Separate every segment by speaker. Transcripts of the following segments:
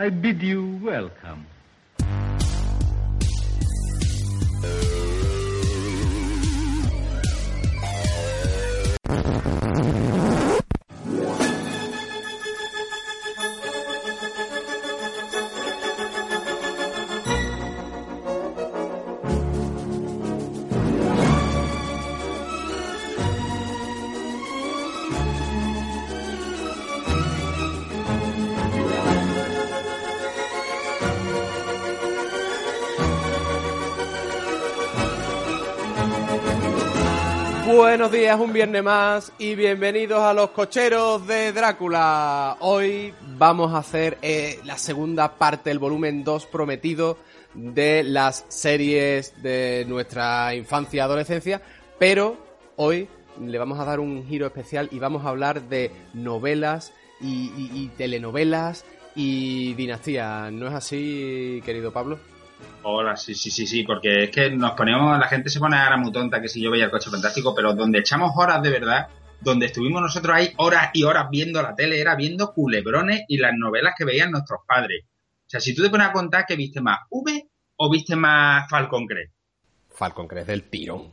Speaker 1: I bid you welcome.
Speaker 2: Buenos días, un viernes más y bienvenidos a los cocheros de Drácula. Hoy vamos a hacer eh, la segunda parte del volumen 2 prometido de las series de nuestra infancia y adolescencia, pero hoy le vamos a dar un giro especial y vamos a hablar de novelas y, y- y telenovelas y dinastía. ¿No es así, querido Pablo?
Speaker 3: Hola, sí, sí, sí, sí, porque es que nos ponemos, la gente se pone ahora muy tonta que si yo veía el coche fantástico, pero donde echamos horas de verdad, donde estuvimos nosotros ahí horas y horas viendo la tele, era viendo culebrones y las novelas que veían nuestros padres. O sea, si tú te pones a contar que viste más V o viste más Falcon Crest.
Speaker 2: Falcon Crest del tirón.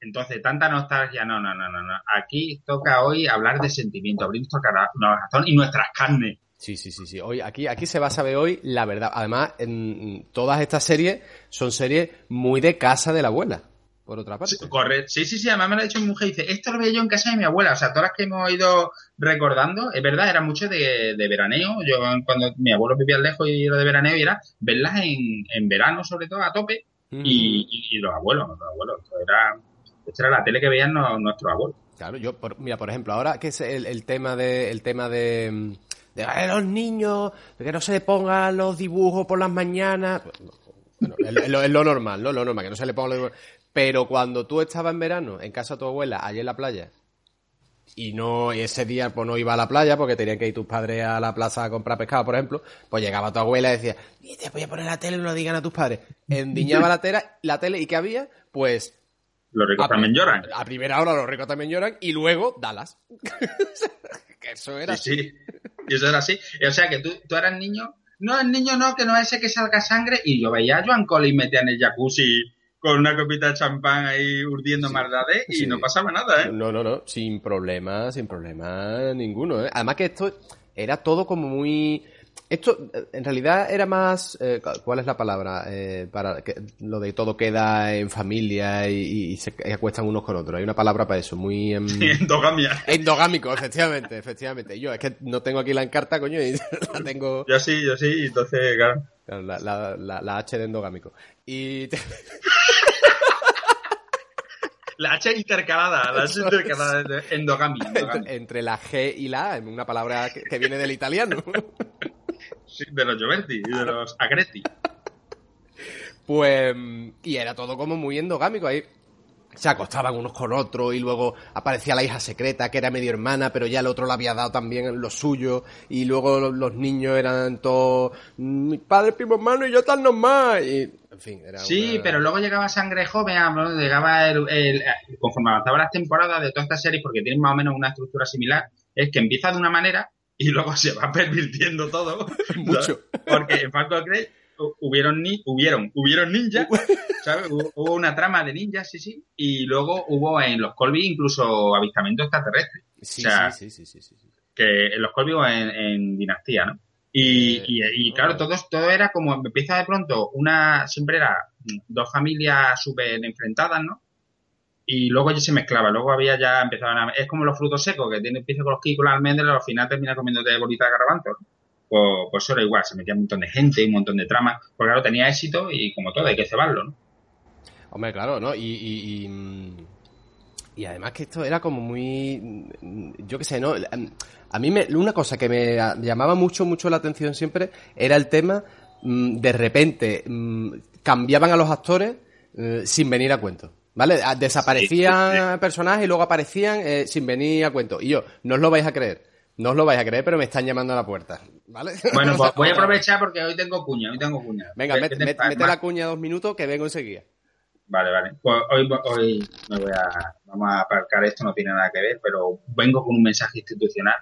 Speaker 3: Entonces, tanta nostalgia, no, no, no, no, no. Aquí toca hoy hablar de sentimiento, abrir nuestro corazón y nuestras carnes.
Speaker 2: Sí, sí, sí, sí. Hoy, aquí, aquí se va a saber hoy la verdad. Además, en todas estas series son series muy de casa de la abuela, por otra parte.
Speaker 3: Sí, correcto. Sí, sí, sí, además me lo ha dicho mi mujer, dice, esto lo veía yo en casa de mi abuela, o sea, todas las que hemos ido recordando, es verdad, era mucho de, de veraneo, yo cuando mi abuelo vivía lejos y era de veraneo y era verlas en, en verano sobre todo a tope
Speaker 2: Mm.
Speaker 3: y, y- y los abuelos, los abuelos, era, esto era la tele que veían no- nuestros abuelos.
Speaker 2: Claro, yo, por- mira, por ejemplo, ahora que es el, el tema de, el tema de, mm, de "Ay, los niños, de que no se le pongan los dibujos por las mañanas. Bueno, es, lo, es lo normal, ¿no? Lo normal, que no se le pongan los dibujos. Pero cuando tú estabas en verano en casa de tu abuela, allí en la playa, y no, y ese día pues no iba a la playa porque tenían que ir tus padres a la plaza a comprar pescado, por ejemplo, pues llegaba tu abuela y decía, "Y te voy a poner la tele, no lo digan a tus padres. Endiñaba la tele, la tele y ¿qué había? Pues
Speaker 3: Los ricos
Speaker 2: a,
Speaker 3: también lloran.
Speaker 2: a primera hora los ricos también lloran y luego Dallas. que eso era
Speaker 3: Sí, sí, y eso era así. O sea, que tú, tú eras niño, no, el niño no, que no es ese que salga sangre, y yo veía a Joan Collins metida en el jacuzzi con una copita de champán ahí urdiendo
Speaker 2: Sí.
Speaker 3: maldades y
Speaker 2: Sí.
Speaker 3: no pasaba nada, ¿eh?
Speaker 2: No, no, no, sin problema, sin problema ninguno. ¿eh? Además que esto era todo como muy... Esto en realidad era más... eh, ¿Cuál es la palabra? Eh, para que lo de todo queda en familia y, y se y acuestan unos con otros. Hay una palabra para eso, muy... em,
Speaker 3: Endogamia.
Speaker 2: Endogámico, efectivamente, efectivamente. Yo es que no tengo aquí la encarta, coño, y la tengo...
Speaker 3: Yo sí, yo sí, entonces, claro.
Speaker 2: Claro, La, la, la, la H de endogámico. Y... te-
Speaker 3: La H intercalada, la H intercalada, de endogamia.
Speaker 2: entre, la G y la A, una palabra que, que viene del italiano.
Speaker 3: Sí, de los Gioberti y de los Agresti.
Speaker 2: Pues, y era todo como muy endogámico ahí. Se acostaban unos con otros y luego aparecía la hija secreta que era medio hermana, pero ya el otro le había dado también lo suyo. Y luego los, niños eran todos, "Mm, mi padre, primo hermano y yo tan normal. Y, en fin, era
Speaker 3: Sí,
Speaker 2: una-
Speaker 3: pero luego llegaba Sangre Joven, ah, llegaba el, el- conforme avanzaban las temporadas de todas estas series, porque tienen más o menos una estructura similar, es que empieza de una manera y luego se va pervirtiendo todo.
Speaker 2: Mucho.
Speaker 3: Porque en Falcon Crest hu- hubieron, ni, hubieron, hubieron ninjas, ¿sabes? Hubo, una trama de ninjas, sí, sí, y luego hubo en los Colby incluso avistamientos extraterrestres,
Speaker 2: Sí,
Speaker 3: o sea,
Speaker 2: sí, sí, sí, sí, sí.
Speaker 3: que en los Colby o en, en Dinastía, ¿no? Y,
Speaker 2: Eh,
Speaker 3: y, y, claro, todo, todo era como, empieza de pronto una, siempre era dos familias súper enfrentadas, ¿no? Y luego ya se mezclaba, luego había ya, empezaban a, es como los frutos secos, que tiene, empieza con los kikos, las almendras, y al final termina comiéndote bolitas de garbanzo. Pues, pues eso era igual, se metía un montón de gente, un montón de tramas, porque claro, tenía éxito y como todo, hay que cebarlo, ¿no?
Speaker 2: Hombre, claro, ¿no? Y, y, y, y además que esto era como muy... Yo qué sé, ¿no? A mí me, una cosa que me llamaba mucho, mucho la atención siempre era el tema, mm, de repente, mm, cambiaban a los actores eh, sin venir a cuento. ¿Vale? A- Desaparecían personajes y luego aparecían eh, sin venir a cuento. Y yo, no os lo vais a creer. No os lo vais a creer, pero me están llamando a la puerta. ¿Vale?
Speaker 3: Bueno, pues voy a aprovechar porque hoy tengo cuña, hoy tengo cuña.
Speaker 2: Venga,
Speaker 3: ¿Qué-
Speaker 2: met- mete la cuña dos minutos que vengo enseguida.
Speaker 3: Vale, vale. Pues hoy, hoy me voy a, vamos a aparcar esto, no tiene nada que ver, pero vengo con un mensaje institucional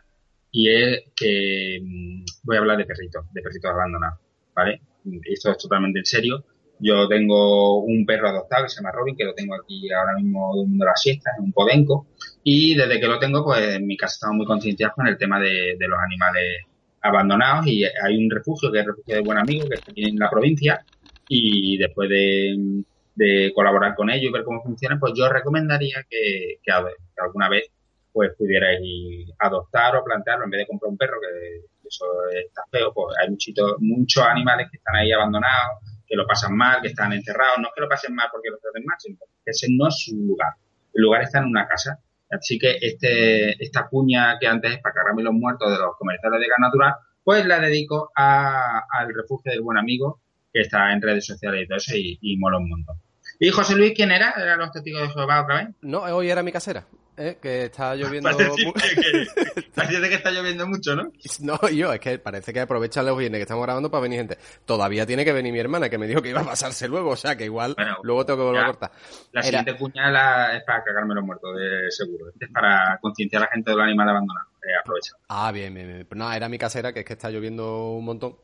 Speaker 3: y es que mm, voy a hablar de perritos, de perritos abandonados, ¿vale? Esto es totalmente en serio. Yo tengo un perro adoptado que se llama Robin, que lo tengo aquí ahora mismo durmiendo la siesta, en un podenco, y desde que lo tengo, pues en mi casa estamos muy concienciados con el tema de, los animales abandonados. Y hay un refugio que es el refugio de Buen Amigo, que está aquí en la provincia, y después de, colaborar con ellos y ver cómo funciona, pues yo recomendaría que, que, alguna vez pues pudierais adoptar o plantearlo en vez de comprar un perro, que eso está feo, pues hay muchito, muchos animales que están ahí abandonados, que lo pasan mal, que están encerrados, no es que lo pasen mal porque lo traten mal, sino que ese no es su lugar. El lugar está en una casa. Así que este, esta cuña que antes es para cargarme los muertos de los comerciales de gas natural, pues la dedico al refugio del buen amigo, que está en redes sociales y todo eso, y, y mola un montón. ¿Y José Luis quién era? ¿Eran los testigos de Jehová otra vez?
Speaker 2: No, hoy era mi casera. ¿eh? que está lloviendo.
Speaker 3: Parece que, está lloviendo mucho, ¿no?
Speaker 2: No, yo, es que parece que aprovecha los viernes que estamos grabando para venir gente. Todavía tiene que venir mi hermana, que me dijo que iba a pasarse luego, o sea que igual luego tengo que volver a cortar.
Speaker 3: La siguiente cuña es para cagarme los muertos, de seguro. Es para concienciar a la gente de los animales abandonados. Eh, aprovecha.
Speaker 2: Ah, bien, bien, bien. Pues nada, era mi casera, que es que está lloviendo un montón.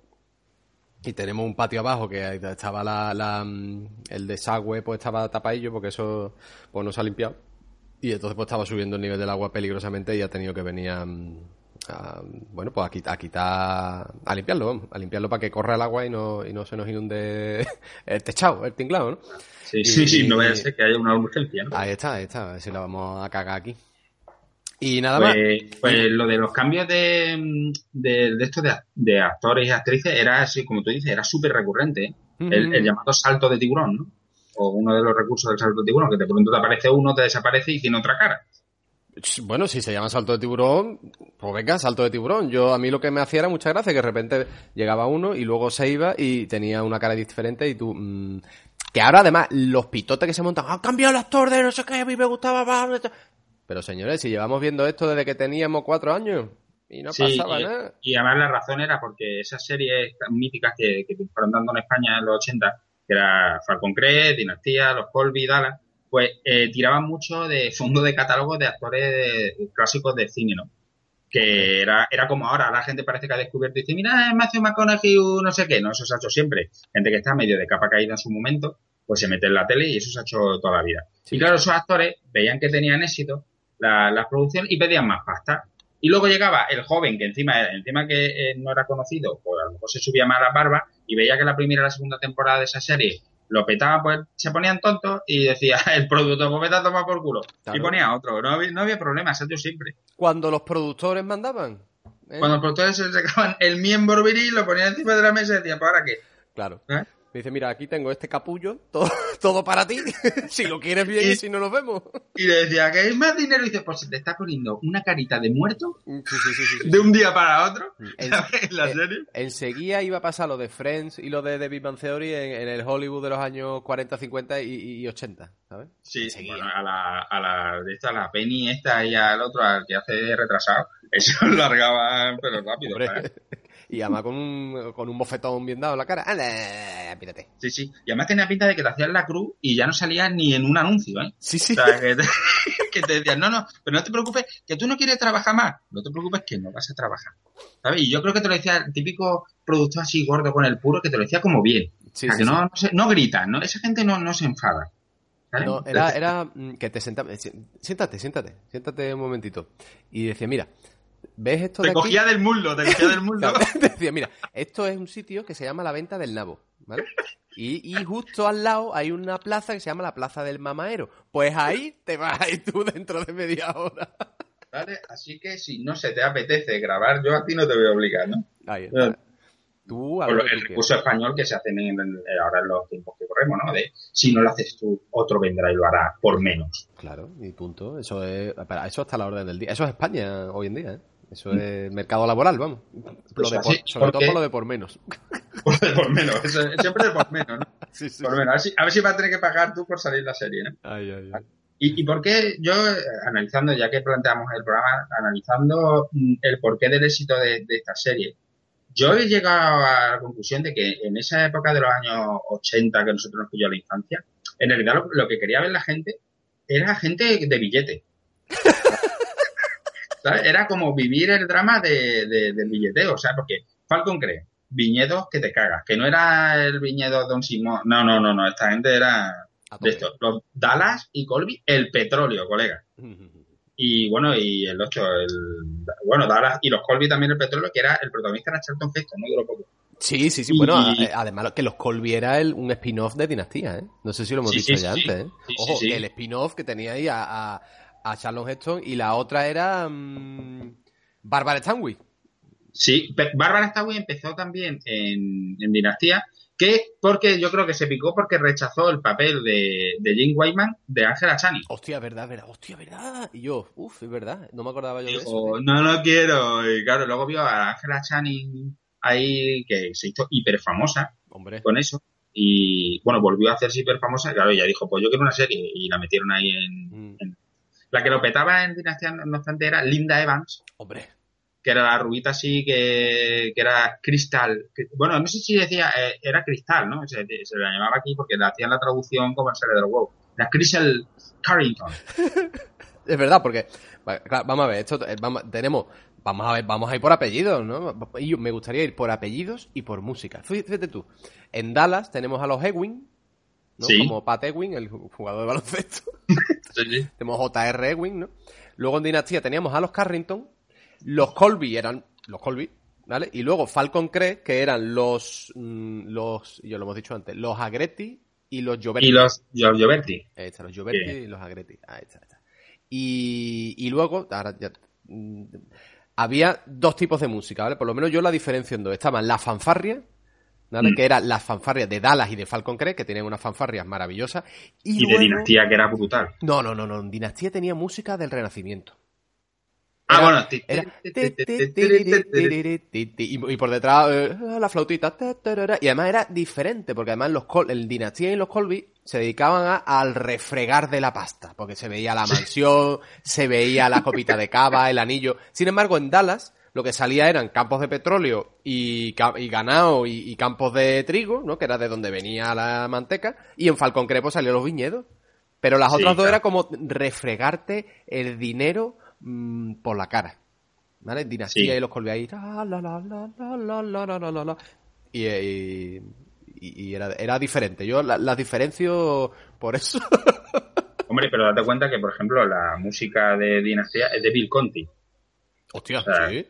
Speaker 2: Y tenemos un patio abajo que estaba la, el desagüe, pues estaba tapadillo porque eso pues no se ha limpiado. Y entonces pues estaba subiendo el nivel del agua peligrosamente y ha tenido que venir a, bueno, pues a quitar, a quitar, a limpiarlo, a limpiarlo para que corra el agua y no, y no se nos inunde el techado, el tinglado, ¿no?
Speaker 3: Sí, sí, sí, no vaya a ser que haya una urgencia, ¿no?
Speaker 2: Ahí está, ahí está, a ver si la vamos a cagar aquí. Y nada más.
Speaker 3: Pues, pues lo de los cambios de, de, de esto de, actores y actrices era así, como tú dices, era súper recurrente. ¿eh? el, llamado salto de tiburón, ¿no? O uno de los recursos del salto de tiburón, que de pronto te aparece uno, te desaparece y tiene otra cara.
Speaker 2: Bueno, si se llama salto de tiburón, pues venga, salto de tiburón. Yo a mí lo que me hacía era mucha gracia, que de repente llegaba uno y luego se iba y tenía una cara diferente y tú... Mmm, que ahora además los pitotes que se montan, han cambiado el actor de no sé qué, a mí me gustaba más. Pero señores, si llevamos viendo esto desde que teníamos cuatro años y no pasaba nada.
Speaker 3: Y además la razón era porque esas series míticas que, que fueron dando en España en los 80, que era Falcon Crest, Dinastía, Los Colby, Dallas, pues eh, tiraban mucho de fondo de catálogo de actores clásicos de cine, ¿no? Que era, era como ahora, la gente parece que ha descubierto y dice, mira, es Matthew McConaughey, no sé qué, no, eso se ha hecho siempre. Gente que está medio de capa caída en su momento, pues se mete en la tele y eso se ha hecho toda la vida. Y claro, esos actores veían que tenían éxito las la producciones y pedían más pasta. Y luego llegaba el joven, que encima, encima que eh, no era conocido, pues a lo mejor se subía más la barba y veía que la primera y la segunda temporada de esa serie lo petaba, pues se ponían tontos y decía, el producto, pues me toma por culo. Y ponía otro. No había, no había problema, siempre.
Speaker 2: Cuando los productores mandaban.
Speaker 3: ¿eh? Cuando los productores se sacaban el miembro viril, lo ponían encima de la mesa y decían, ¿para qué?
Speaker 2: Claro. ¿Eh? Dice, mira, aquí tengo este capullo, todo, todo para ti, si lo quieres bien y, si no nos vemos.
Speaker 3: Y le decía, que hay más dinero? Y dice, pues se te está poniendo una carita de muerto de un día para otro mm. en, la serie.
Speaker 2: enseguida iba a pasar lo de Friends y lo de The Big Bang Theory en, el Hollywood de los años 40, 50 y, 80, ¿sabes?
Speaker 3: Sí, bueno, a la, a la, de esta, la Penny esta y al otro, al que hace retrasado, eso lo largaban pero rápido,
Speaker 2: y además con un, con un bofetón bien dado en la cara. ¡Anda! Pírate.
Speaker 3: Sí, sí. Y además tenía pinta de que te hacían la cruz y ya no salía ni en un anuncio, ¿eh?
Speaker 2: Sí, sí.
Speaker 3: O sea, que te, que te decían, no, no, pero no te preocupes, que tú no quieres trabajar más. No te preocupes que no vas a trabajar. ¿Sabes? Y yo creo que te lo decía el típico productor así gordo con el puro, que te lo decía como bien. Sí, o sea, que No, no, no gritan, ¿no? Esa gente no, no se enfada.
Speaker 2: No, era, era mm, que te sentaba, siéntate, siéntate, siéntate un momentito. Y decía, mira, ¿Ves esto
Speaker 3: te cogía del mundo, te cogía del mundo.
Speaker 2: te decía, mira, esto es un sitio que se llama la venta del nabo, ¿vale? Y, y, justo al lado hay una plaza que se llama la Plaza del Mamaero. Pues ahí te vas a ir tú dentro de media hora.
Speaker 3: ¿Vale? Así que si no se te apetece grabar, yo a ti no te voy a obligar, ¿no?
Speaker 2: Ahí está. Tú,
Speaker 3: el recurso español que se hace ahora en los tiempos que corremos, ¿no? De si no lo haces tú, otro vendrá y lo hará por menos.
Speaker 2: Claro, y punto. Eso es, eso está la orden del día. Eso es España hoy en día, ¿eh? Eso es mercado laboral, vamos. Pues sobre todo por lo de por menos.
Speaker 3: Por de por menos, siempre de por menos, ¿no? Sí, sí, por menos. A ver, si, a ver si vas a tener que pagar tú por salir la serie, ¿no?
Speaker 2: Ay, ay, ay.
Speaker 3: ¿Y, ¿Y por qué yo, analizando, ya que planteamos el programa, analizando mm, el porqué del éxito de, de esta serie, yo he llegado a la conclusión de que en esa época de los años 80 que nosotros nos pilló la infancia, en realidad lo, lo, que quería ver la gente era gente de billete. ¿sabes? Era como vivir el drama de, de- del billeteo, o sea, porque Falcon cree, viñedos que te cagas, que no era el viñedo Don Simón, no, no, no, no, esta gente era de estos, los Dallas y Colby, el petróleo, colega. Y bueno, y el 8, el, bueno, Dallas y los Colby también el petróleo, que era el protagonista era Charlton Heston, no duró poco.
Speaker 2: Sí, sí, sí.
Speaker 3: Y-
Speaker 2: Bueno, además que los Colby era el- un spin-off de Dinastía, ¿eh? No sé si lo hemos
Speaker 3: Sí,
Speaker 2: dicho
Speaker 3: sí,
Speaker 2: ya
Speaker 3: sí.
Speaker 2: antes, ¿eh? Ojo, el spin-off que tenía ahí a, a, a Charlon Heston y la otra era mm, Barbara Stanwyck.
Speaker 3: Sí, Bárbara Stanwyck empezó también en, en Dinastía, que porque yo creo que se picó porque rechazó el papel de, de Jane Wyman de Angela Channing.
Speaker 2: Hostia, verdad, verdad, hostia, verdad. Y yo, uff, es verdad, no me acordaba yo de eso.
Speaker 3: Dijo, no, no quiero. Y claro, luego vio a Angela Channing ahí que se hizo hiper famosa
Speaker 2: Hombre.
Speaker 3: con eso. Y bueno, volvió a hacerse hiper famosa. Claro, ella dijo, pues yo quiero una serie. Y la metieron ahí en.
Speaker 2: Mm,
Speaker 3: La que lo petaba en Dinastía, no obstante, era Linda Evans,
Speaker 2: hombre.
Speaker 3: que era la rubita así, que, que era Cristal. que- bueno, no sé si decía, eh, era Cristal, ¿no? Se, se la llamaba aquí porque le hacían la traducción como de los huevos. La Crystal Carrington.
Speaker 2: Es verdad, porque claro, vamos a ver, esto eh, vamos, tenemos, vamos a ver, vamos a ir por apellidos, ¿no? Y yo- me gustaría ir por apellidos y por música. Fíjate tú, en Dallas tenemos a los Ewing, ¿no?
Speaker 3: Sí.
Speaker 2: Como Pat Ewing, el jugador de baloncesto.
Speaker 3: Sí, sí.
Speaker 2: tenemos J.R. Ewing, ¿no? Luego en Dinastía teníamos a los Carrington, los Colby eran los Colby, ¿vale? Y luego Falcon Crest, que eran los, mm, los, yo lo hemos dicho antes, los Agretti y los Gioberti.
Speaker 3: Y los Giorgio Berti.
Speaker 2: Ahí está, los Gioberti
Speaker 3: Bien.
Speaker 2: y los Agretti. Ahí está, ahí está. Y, y luego, ahora ya, mm, había dos tipos de música, ¿vale? Por lo menos yo la diferencio en dos. Estaban las fanfarrias, ¿vale?
Speaker 3: Mm.
Speaker 2: Que eran las fanfarrias de Dallas y de Falcon Crest, que tenían unas fanfarrias maravillosas. Y,
Speaker 3: Y de Dinastía, que era brutal.
Speaker 2: No, no, no, no. Dinastía tenía música del Renacimiento.
Speaker 3: Ah, bueno.
Speaker 2: Era... Y, y por detrás eh, la flautita. Y además era diferente, porque además los Col el Dinastía y los Colby se dedicaban a- al refregar de la pasta, porque se veía la mansión, se veía la copita de cava, el anillo. Sin embargo, en Dallas lo que salía eran campos de petróleo y, ganado y, campos de trigo, ¿no? Que era de donde venía la manteca. Y en Falcón Crepo salían los viñedos. Pero las otras dos era como refregarte el dinero por la cara. ¿Vale? Dinastía y los colbeáis. Y, y, y, era, era diferente. Yo las diferencio por eso.
Speaker 3: Hombre, pero date cuenta que, por ejemplo, la música de Dinastía es de Bill Conti.
Speaker 2: Hostia, sí.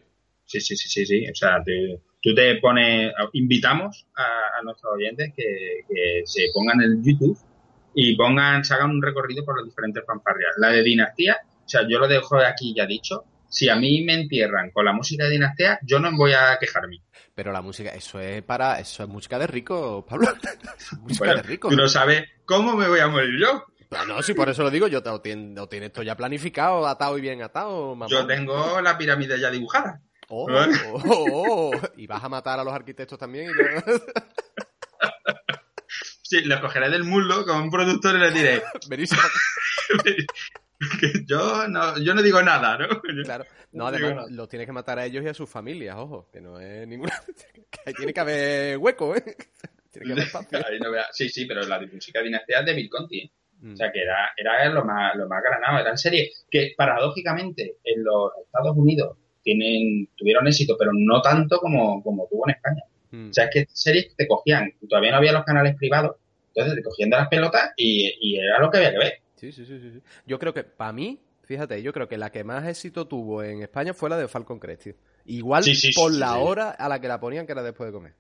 Speaker 3: Sí, sí, sí, sí, sí. O sea, te- tú te pones, invitamos a, a nuestros oyentes que, que se pongan en YouTube y pongan, se hagan un recorrido por las diferentes fanfarrias. La de Dinastía, o sea, yo lo dejo aquí ya dicho. Si a mí me entierran con la música de Dinastía, yo no voy a quejarme.
Speaker 2: Pero la música, eso es para, eso es música de rico, Pablo. Música
Speaker 3: Bueno,
Speaker 2: de rico.
Speaker 3: tú no sabes cómo me voy a morir yo.
Speaker 2: Ah, No, sí, por eso lo digo, yo te lo tien- lo tienes esto ya planificado, atado y bien atado, mamá.
Speaker 3: Yo tengo la pirámide ya dibujada.
Speaker 2: Oh, oh, oh, oh. Y vas a matar a los arquitectos también. y
Speaker 3: Sí, los cogeré del muslo con un productor y les diré yo no, yo no digo nada, ¿no?
Speaker 2: Claro. No,
Speaker 3: No
Speaker 2: además
Speaker 3: nada.
Speaker 2: los tienes que matar a ellos y a sus familias, ojo, que no es ninguna... que ahí tiene que haber hueco, ¿eh? Tiene que haber espacio.
Speaker 3: Ahí no vea- Sí, sí, pero la música dinastía es de Bill Conti. ¿eh?
Speaker 2: Mm.
Speaker 3: O sea, que era, era lo más, lo más granado. Eran series que, paradójicamente, en los Estados Unidos tienen, tuvieron éxito, pero no tanto como, como tuvo en España.
Speaker 2: Mm.
Speaker 3: O sea, es que series te cogían, todavía no había los canales privados, entonces te cogían de las pelotas y, y era lo que había que ver.
Speaker 2: Sí, sí, sí, sí. Yo creo que, para mí, fíjate, yo creo que la que más éxito tuvo en España fue la de Falcon Crest, tío. Igual
Speaker 3: Sí, sí, sí,
Speaker 2: por
Speaker 3: sí,
Speaker 2: la hora a la que la ponían, que era después de comer.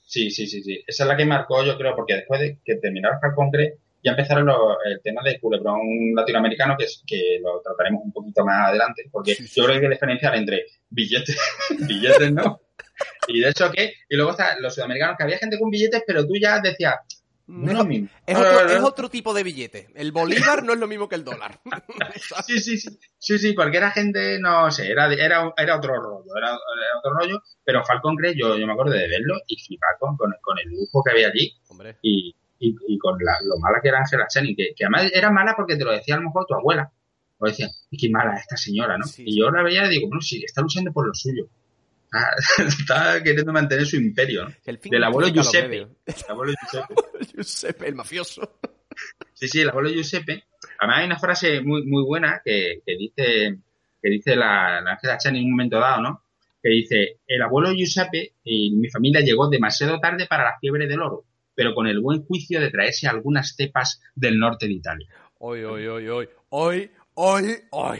Speaker 3: Sí, sí, sí, sí. Esa es la que marcó, yo creo, porque después de que terminaron Falcon Crest, ya empezaron los- el tema del culebrón latinoamericano, que, es, que lo trataremos un poquito más adelante, porque
Speaker 2: Sí, sí,
Speaker 3: yo creo que hay que diferenciar entre billetes, billetes no, y de hecho que, y luego está los sudamericanos, que había gente con billetes, pero tú ya decías, no es lo mismo.
Speaker 2: Es otro, es otro tipo de billete. El bolívar no es lo mismo que el dólar.
Speaker 3: Sí, sí, sí, sí, sí, porque era gente, no sé, era, era, era otro rollo, era, era otro rollo, pero Falcon Crest, yo, yo me acuerdo de verlo y flipar con el lujo que había allí,
Speaker 2: Hombre.
Speaker 3: y, y, y con la, lo mala que era Angela Channing, que, que además era mala porque te lo decía a lo mejor tu abuela. O decía, y qué mala esta señora, ¿no?
Speaker 2: Sí,
Speaker 3: y yo la veía y digo, bueno, sí, está luchando por lo suyo. Ah, está queriendo mantener su imperio, ¿no?
Speaker 2: El
Speaker 3: Del abuelo Giuseppe. El abuelo Giuseppe.
Speaker 2: Giuseppe, el mafioso.
Speaker 3: Sí, sí, el abuelo Giuseppe. Además hay una frase muy, muy buena que, que dice, que dice la, la Ángela Chan en un momento dado, ¿no? Que dice, el abuelo Giuseppe y mi familia llegó demasiado tarde para la fiebre del oro, pero con el buen juicio de traerse algunas cepas del norte de Italia.
Speaker 2: Hoy, hoy, hoy, hoy, hoy, hoy, hoy.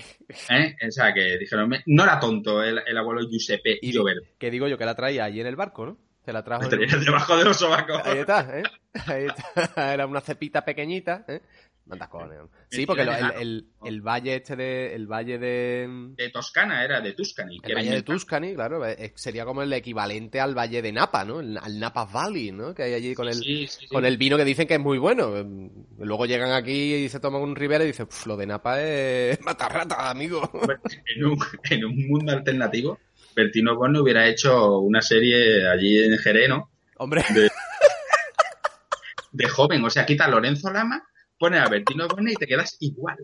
Speaker 3: ¿Eh? O sea, que dijeron, no era tonto el, el abuelo Giuseppe
Speaker 2: Y
Speaker 3: Gioberto.
Speaker 2: que digo yo que la traía allí en el barco, ¿no? Se la trajo.
Speaker 3: Tenía debajo de los sobacos.
Speaker 2: Ahí está, ¿eh? Ahí está. Era una cepita pequeñita, ¿eh? Manda cojones. Sí, porque el, el- el valle este de. El valle de.
Speaker 3: De Toscana, era de Tuscany.
Speaker 2: El valle de. Tuscany, claro, sería como el equivalente al valle de Napa, ¿no? Al Napa Valley, ¿no? Que hay allí con el,
Speaker 3: Sí, sí, sí.
Speaker 2: con el vino que dicen que es muy bueno. Luego llegan aquí y se toman un Rivera y dicen, "Uf, lo de Napa es matarrata, amigo.
Speaker 3: en un, en un mundo alternativo, Bertino Borne hubiera hecho una serie allí en Jerez, ¿no?
Speaker 2: Hombre,
Speaker 3: De joven, o sea, quita a Lorenzo Lama, pone a Bertino Borne y te quedas igual.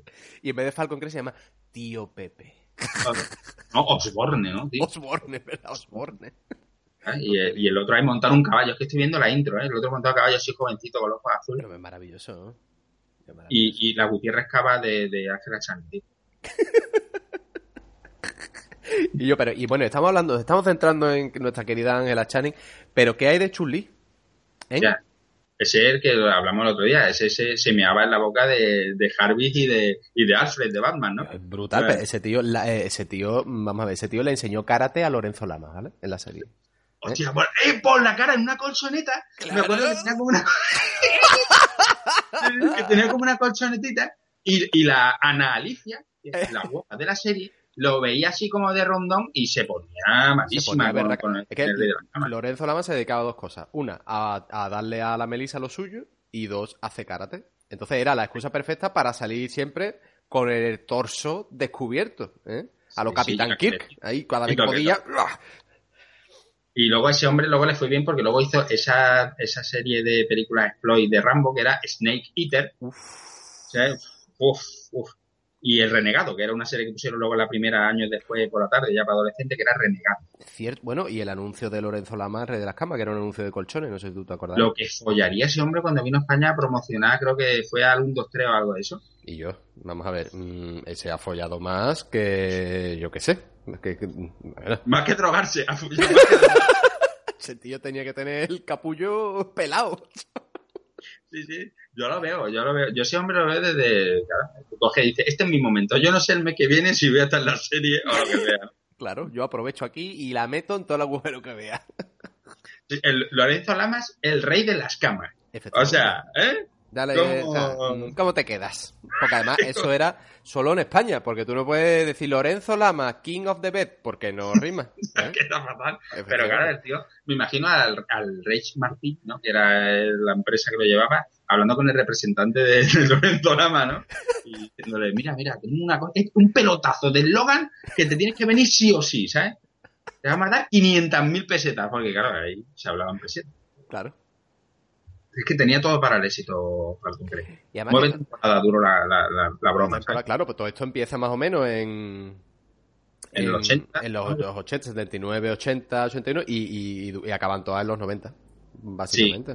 Speaker 2: y en vez de Falcon Crest se llama Tío Pepe.
Speaker 3: No, Osborne, ¿no? tío?
Speaker 2: Osborne, ¿verdad? Osborne.
Speaker 3: Y, y el otro ahí montar un caballo. Es que estoy viendo la intro, ¿eh? El otro montado caballo así jovencito con los ojos azules.
Speaker 2: Pero es maravilloso, ¿no? Qué maravilloso.
Speaker 3: Y, y la Gutiérrez Cava de, de Ángela Chan, tío.
Speaker 2: Y yo, pero, y bueno, estamos hablando, estamos centrando en nuestra querida Angela Channing, pero ¿qué hay de Chun-Li? ¿Eh?
Speaker 3: Ya. Ese es el que hablamos el otro día. Ese se, se meaba en la boca de, de Harvey y de, y de Alfred de Batman, ¿no?
Speaker 2: Es brutal, pero ese tío, la- eh, ese tío, vamos a ver, ese tío le enseñó karate a Lorenzo Lama, ¿vale? En la serie.
Speaker 3: Hostia, por, ¡eh! Pon la cara en una colchoneta. Me acuerdo que tenía como una. que tenía como una colchonetita. Y, y la Ana Alicia, que es la guapa de la serie, lo veía así como de rondón y se ponía malísima
Speaker 2: ponía
Speaker 3: con, el,
Speaker 2: Es que
Speaker 3: el.
Speaker 2: Lorenzo Lama se dedicaba a dos cosas. Una, a, a darle a la Melissa lo suyo, y dos, hace karate. Entonces era la excusa perfecta para salir siempre con el torso descubierto, ¿eh? A lo
Speaker 3: Sí,
Speaker 2: Capitán
Speaker 3: sí,
Speaker 2: Kirk. Ahí, cada vez que podía.
Speaker 3: Y luego a ese hombre luego le fue bien porque luego hizo esa, esa serie de películas exploit de Rambo que era Snake Eater.
Speaker 2: Uf.
Speaker 3: O sea, uf, uf. Y El Renegado, que era una serie que pusieron luego la primera años después por la tarde, ya para adolescente, que era Renegado.
Speaker 2: Cierto. Bueno, y el anuncio de Lorenzo Lama, Rey de las Camas, que era un anuncio de colchones, no sé si tú te acuerdas.
Speaker 3: Lo que follaría ese hombre cuando vino a España a promocionar, creo que fue al 1, 2, 3 o algo de eso.
Speaker 2: Y yo, vamos a ver, mm, ese ha follado más que yo qué sé. Que, que- bueno,
Speaker 3: Más que drogarse. ha follado más que drogarse.
Speaker 2: ese tío tenía que tener el capullo pelado.
Speaker 3: Sí, sí. Yo lo veo, yo lo veo. Yo hombre lo veo desde. Claro, coge y dice: Este es mi momento. Yo no sé el mes que viene si voy a estar en la serie o lo que sea.
Speaker 2: Claro, yo aprovecho aquí y la meto en todo el agujero que vea.
Speaker 3: El Lorenzo Lamas, el rey de las camas. O sea, ¿eh?
Speaker 2: Dale,
Speaker 3: ¿cómo-
Speaker 2: o sea, mm, ¿cómo te quedas? Porque además eso era solo en España, porque tú no puedes decir Lorenzo Lama, King of the Bed, porque no rima. ¿eh?
Speaker 3: Queda fatal. Pero claro, el tío, me imagino al, al Reich Martín, ¿no? Que era la empresa que lo llevaba, hablando con el representante de, de Lorenzo Lama, ¿no? Y diciéndole, mira, mira, tengo una cosa, es un pelotazo de Logan que te tienes que venir sí o sí, ¿sabes? Te vamos a dar 500.000 pesetas, porque claro, ahí se hablaba en pesetas.
Speaker 2: Claro.
Speaker 3: Es que tenía todo para el éxito Falcon Crest. Nueve temporadas duró la, la, la, la broma, ¿sabes?
Speaker 2: Claro, pues todo esto empieza más o menos en...
Speaker 3: En los 80.
Speaker 2: En los, los 80, 79, 80, 81 y, y, y acaban todas en los 90, básicamente.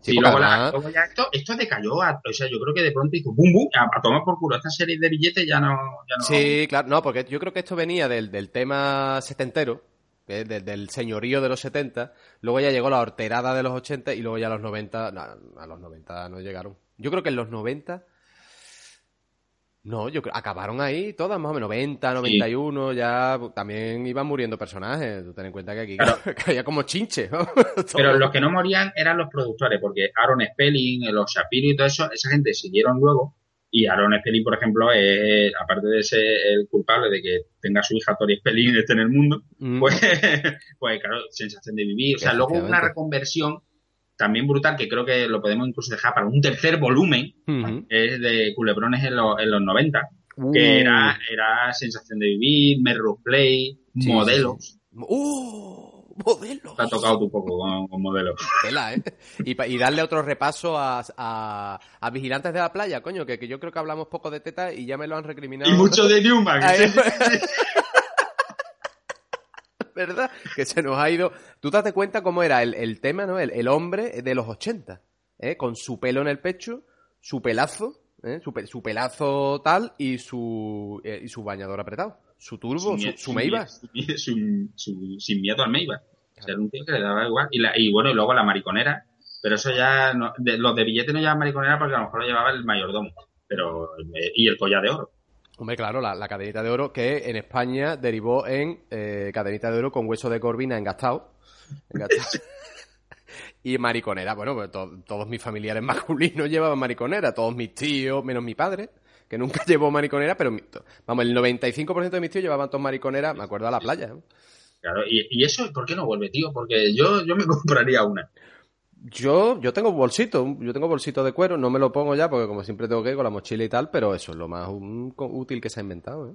Speaker 3: Sí,
Speaker 2: porque
Speaker 3: luego, la-
Speaker 2: además-
Speaker 3: luego ya esto, esto decayó, a- o sea, yo creo que de pronto hizo bum bum, a, a tomar por culo. Esta serie de billetes ya no... Ya no
Speaker 2: Sí, claro, no, porque yo creo que esto venía del, del tema setentero, es del, señorío de los 70, luego ya llegó la horterada de los 80 y luego ya a los 90, no, a los 90 no llegaron. Yo creo que en los 90, no, yo creo, acabaron ahí todas, más o menos, 90, 91, ya también iban muriendo personajes, tú ten en cuenta que aquí
Speaker 3: Claro.
Speaker 2: caía como chinche. ¿no?
Speaker 3: Pero los que no morían eran los productores, porque Aaron Spelling, los Shapiro y todo eso, esa gente siguieron luego. Y Aaron Spelling, por ejemplo, es, aparte de ser el culpable de que tenga su hija Tori Spelling esté en el mundo,
Speaker 2: Mm.
Speaker 3: pues, pues claro, sensación de vivir. O sea, luego hubo una reconversión también brutal, que creo que lo podemos incluso dejar para un tercer volumen, es de culebrones en, los en los 90,
Speaker 2: Uh.
Speaker 3: que era, era sensación de vivir, Melrose Play,
Speaker 2: Sí,
Speaker 3: modelos.
Speaker 2: sí. ¡Uh! ¡Modelos!
Speaker 3: Te ha tocado tu poco con, con modelos.
Speaker 2: ¿eh? Y, darle otro repaso a, a, a Vigilantes de la Playa, coño, que, que yo creo que hablamos poco de teta y ya me lo han recriminado.
Speaker 3: Y mucho de Newman.
Speaker 2: ¿Verdad? Que se nos ha ido... Tú te das cuenta cómo era el, el tema, ¿no? El, el hombre de los 80, ¿eh? Con su pelo en el pecho, su pelazo, ¿eh? su, su pelazo tal y su, eh, y su bañador apretado. Su turbo,
Speaker 3: Sin
Speaker 2: su, su
Speaker 3: sin mie- Sin, su- sin miedo al. O sea, era un tío que le daba igual. Y, la, y bueno, y luego la mariconera. Pero eso ya, no- de- los de billete no llevaban mariconera porque a lo mejor lo llevaba el mayordomo. Pero, eh, y el collar de oro.
Speaker 2: Hombre, claro, la, la cadenita de oro que en España derivó en eh, cadenita de oro con hueso de corvina engastado. Engastado. y mariconera. Bueno, pues to- todos mis familiares masculinos llevaban mariconera. Todos mis tíos, menos mi padre, que nunca llevó mariconera, pero vamos, el 95% de mis tíos llevaban todos mariconera, me acuerdo a la playa.
Speaker 3: Claro, y, y eso, ¿por qué no vuelve, tío? Porque yo, yo me compraría una.
Speaker 2: Yo, yo tengo bolsito, yo tengo bolsito de cuero, no me lo pongo ya porque como siempre tengo que ir con la mochila y tal, pero eso es lo más útil que se ha inventado, ¿eh?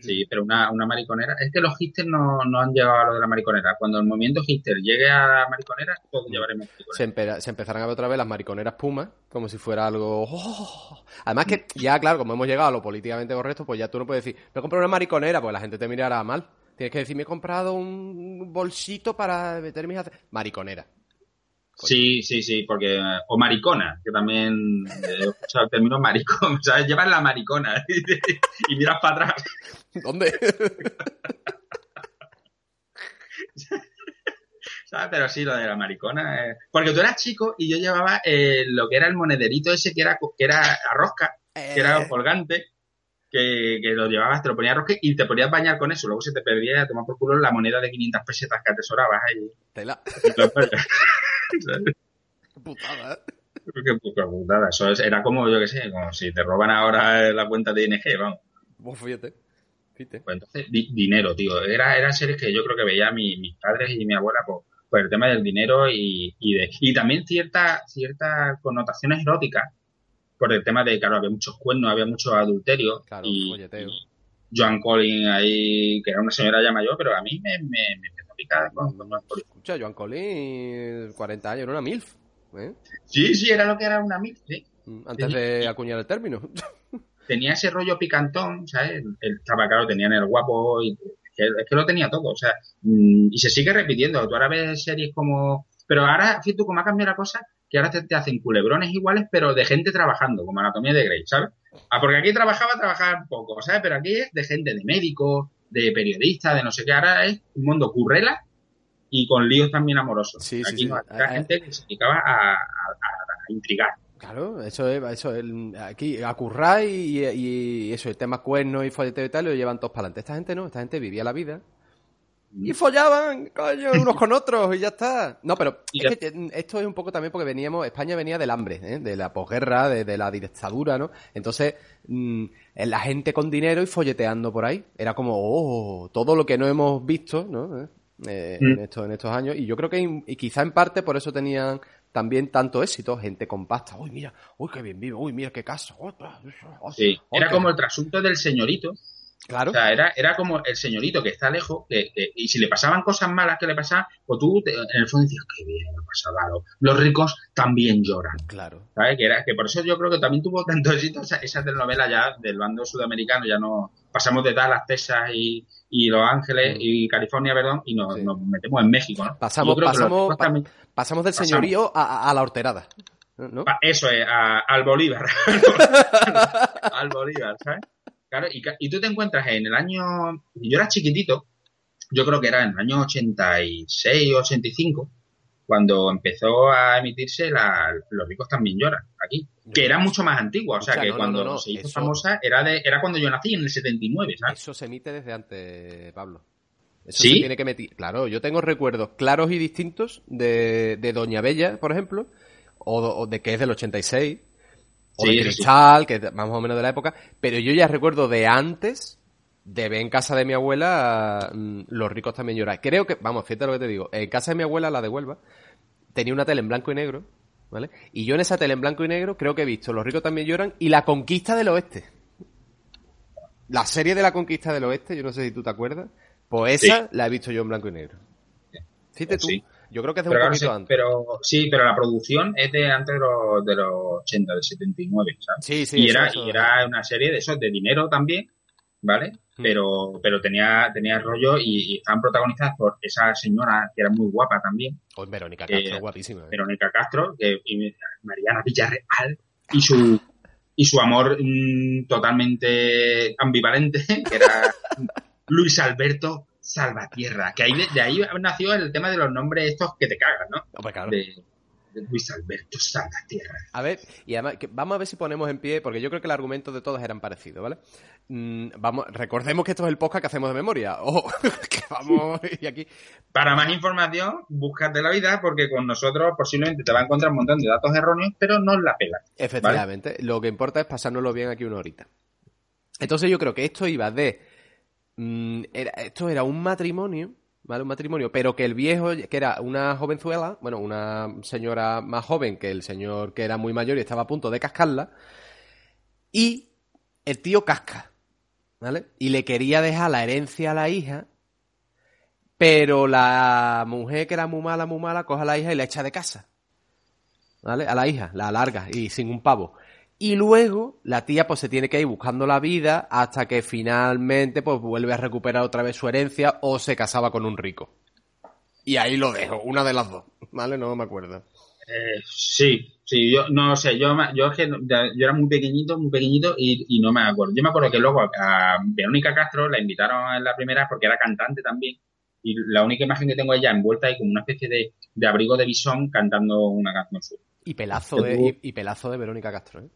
Speaker 3: Sí, pero una, una mariconera. Es que los hipsters no, no han llegado a lo de la mariconera. Cuando el movimiento hipster llegue a la mariconera, todos llevaremos mariconera.
Speaker 2: Se, se empezarán a ver otra vez las mariconeras pumas, como si fuera algo... ¡oh! Además que ya, claro, como hemos llegado a lo políticamente correcto, pues ya tú no puedes decir, me he comprado una mariconera, pues la gente te mirará mal. Tienes que decir, me he comprado un bolsito para meter mis... ace-". Mariconera.
Speaker 3: Sí, sí, sí, porque. O maricona, que también he escuchado el término maricón. ¿Sabes? Llevas la maricona y miras para atrás.
Speaker 2: ¿Dónde?
Speaker 3: ¿Sabes? Pero sí, lo de la maricona. eh, Porque tú eras chico y yo llevaba eh, lo que era el monederito ese que era, que era a rosca, que era colgante. Que, que lo llevabas, te lo ponías a rosca y te podías bañar con eso. Luego se te perdía a tomar por culo la moneda de 500 pesetas que atesorabas ahí.
Speaker 2: Tela.
Speaker 3: ¿Sabes?
Speaker 2: Putada, ¿eh?
Speaker 3: Qué putada. Eso es- era como, yo qué sé, como si te roban ahora la cuenta de ING, vamos.
Speaker 2: Vos fíjate. Fíjate.
Speaker 3: Pues entonces, di- dinero, tío. Era, eran series que yo creo que veía mi- mis padres y mi abuela por, por el tema del dinero y, y, de, y también ciertas ciertas connotaciones eróticas por el tema de, claro, había muchos cuernos, había mucho adulterio.
Speaker 2: Claro,
Speaker 3: y,
Speaker 2: folleteo.
Speaker 3: y Joan Collins ahí, que era una señora ya mayor, pero a mí me, me, me empezó a picar con, Collins.
Speaker 2: Escucha, Joan Colín, 40 años, era una MILF. ¿eh?
Speaker 3: Sí, sí, era lo que era una sí.
Speaker 2: Mm, Antes de acuñar el término.
Speaker 3: tenía ese rollo picantón, ¿sabes? El, estaba claro, tenían el guapo y que, es que lo tenía todo, o sea, mm, y se sigue repitiendo. Tú ahora ves series como, pero ahora, fíjate tú cómo ha cambiado la cosa, que ahora te, te hacen culebrones iguales, pero de gente trabajando, como Anatomía de Grey, ¿sabes? Ah, porque aquí trabajaba, trabajaba poco, ¿sabes? Pero aquí es de gente, de médicos, de periodistas, de no sé qué. Ahora es un mundo currela y con líos también amorosos.
Speaker 2: Sí,
Speaker 3: aquí
Speaker 2: sí.
Speaker 3: no,
Speaker 2: Ah,
Speaker 3: era
Speaker 2: ah.
Speaker 3: gente que se dedicaba a, a- a- a intrigar.
Speaker 2: Claro, eso es, eso es aquí a currar y, y eso, el tema cuernos y folleteo y tal, lo llevan todos para adelante. Esta gente no, esta gente vivía la vida. Y follaban, coño, unos con otros y ya está. No, pero es que esto es un poco también porque veníamos, España venía del hambre, ¿eh? de la posguerra, de, de la dictadura, ¿no? Entonces, mm, la gente con dinero y folleteando por ahí. Era como, oh, todo lo que no hemos visto, ¿no? ¿Eh? Eh,
Speaker 3: Mm.
Speaker 2: en, estos, en estos años. Y yo creo que y quizá en parte por eso tenían también tanto éxito, gente con pasta. Uy, mira, uy, qué bien vivo, uy, mira qué casa. uy, uy,
Speaker 3: Sí. Era
Speaker 2: uy,
Speaker 3: como el trasunto del señorito,
Speaker 2: Claro.
Speaker 3: O sea, era, era como el señorito que está lejos, que, que- y si le pasaban cosas malas que le pasaban, pues tú te- en el fondo decías, qué bien ha pasado algo. Los ricos también lloran.
Speaker 2: Claro.
Speaker 3: ¿Sabes? Que, era, que por eso yo creo que también tuvo tanto éxito esa, esa telenovela ya del bando sudamericano, ya no pasamos de Dallas, Texas y, y Los Ángeles
Speaker 2: Mm.
Speaker 3: y California, perdón, y nos,
Speaker 2: Sí.
Speaker 3: nos metemos en México, ¿no?
Speaker 2: Pasamos- pasamos-
Speaker 3: ricos
Speaker 2: pa-
Speaker 3: también-
Speaker 2: Pasamos del señorío a, a- a la horterada. ¿No?
Speaker 3: Eso es, a- al Bolívar. al Bolívar, ¿sabes? Claro, y, y tú te encuentras en el año. Yo era chiquitito, yo creo que era en el año 86 o 85, cuando empezó a emitirse la, Los ricos también lloran, aquí. Que era mucho más antigua, o sea,
Speaker 2: Escucha,
Speaker 3: que
Speaker 2: no,
Speaker 3: cuando
Speaker 2: no, no,
Speaker 3: se hizo
Speaker 2: eso-
Speaker 3: famosa era, de, era cuando yo nací, en el 79, ¿sabes?
Speaker 2: Eso se emite desde antes, Pablo. Eso
Speaker 3: ¿Sí?
Speaker 2: se tiene que meter. Claro, yo tengo recuerdos claros y distintos de, de Doña Bella, por ejemplo, o, o de que es del 86, o
Speaker 3: Sí,
Speaker 2: de
Speaker 3: sí.
Speaker 2: Cristal, que es más o menos de la época, pero yo ya recuerdo de antes de ver en casa de mi abuela mm, Los ricos también lloran. Creo que, vamos, fíjate lo que te digo, en casa de mi abuela, la de Huelva, tenía una tele en blanco y negro, ¿vale? Y yo en esa tele en blanco y negro creo que he visto Los ricos también lloran y La conquista del oeste. La serie de la conquista del oeste, yo no sé si tú te acuerdas, pues
Speaker 3: Sí.
Speaker 2: esa la he visto yo en blanco y negro. Fíjate tú,
Speaker 3: Sí.
Speaker 2: yo creo que es de
Speaker 3: Pero,
Speaker 2: un poquito
Speaker 3: sí,
Speaker 2: antes.
Speaker 3: pero sí, pero la producción es de antes de los, de los 80, del 79, ¿sabes?
Speaker 2: Sí, sí,
Speaker 3: y, era, y era una serie de esos de dinero también, ¿vale?
Speaker 2: Mm.
Speaker 3: Pero, pero tenía, tenía rollo y, y estaban protagonizadas por esa señora que era muy guapa también,
Speaker 2: Oh, Verónica
Speaker 3: Eh,
Speaker 2: Castro, guapísima. ¿eh?
Speaker 3: Verónica Castro, que, y Mariana Villarreal y su y su amor mm, totalmente ambivalente, que era Luis Alberto Salvatierra, que ahí de, de ahí nació el tema de los nombres estos que te cagas, ¿no?
Speaker 2: Hombre, claro.
Speaker 3: De, de Luis Alberto Salvatierra.
Speaker 2: A ver, y además, que vamos a ver si ponemos en pie, porque yo creo que el argumento de todos eran parecidos, ¿vale? Mm, vamos, recordemos que esto es el podcast que hacemos de memoria. Ojo, que vamos, y aquí.
Speaker 3: Para más información, búscate la vida, porque con nosotros posiblemente te va a encontrar un montón de datos erróneos, pero no la pela.
Speaker 2: Efectivamente, lo que importa es pasárnoslo bien aquí una horita. Entonces yo creo que esto iba de... mm, era- esto era un matrimonio, ¿vale? Un matrimonio, pero que el viejo, que era una jovenzuela, bueno, una señora más joven que el señor que era muy mayor y estaba a punto de cascarla, y el tío casca, ¿vale? Y le quería dejar la herencia a la hija, pero la mujer que era muy mala, muy mala, coge a la hija y la echa de casa. ¿Vale? A la hija, la alarga y sin un pavo. Y luego la tía pues se tiene que ir buscando la vida hasta que finalmente pues vuelve a recuperar otra vez su herencia o se casaba con un rico. Y ahí lo dejo, una de las dos, ¿vale? No me acuerdo.
Speaker 3: Eh, sí, sí, yo no sé, yo, yo, es que yo era muy pequeñito, muy pequeñito y, y no me acuerdo. Yo me acuerdo que luego a Verónica Castro la invitaron en la primera porque era cantante también y la única imagen que tengo es ella envuelta ahí como una especie de, de abrigo de bisón cantando una canción suya.
Speaker 2: Y pelazo de, y, y pelazo de Verónica Castro, ¿eh?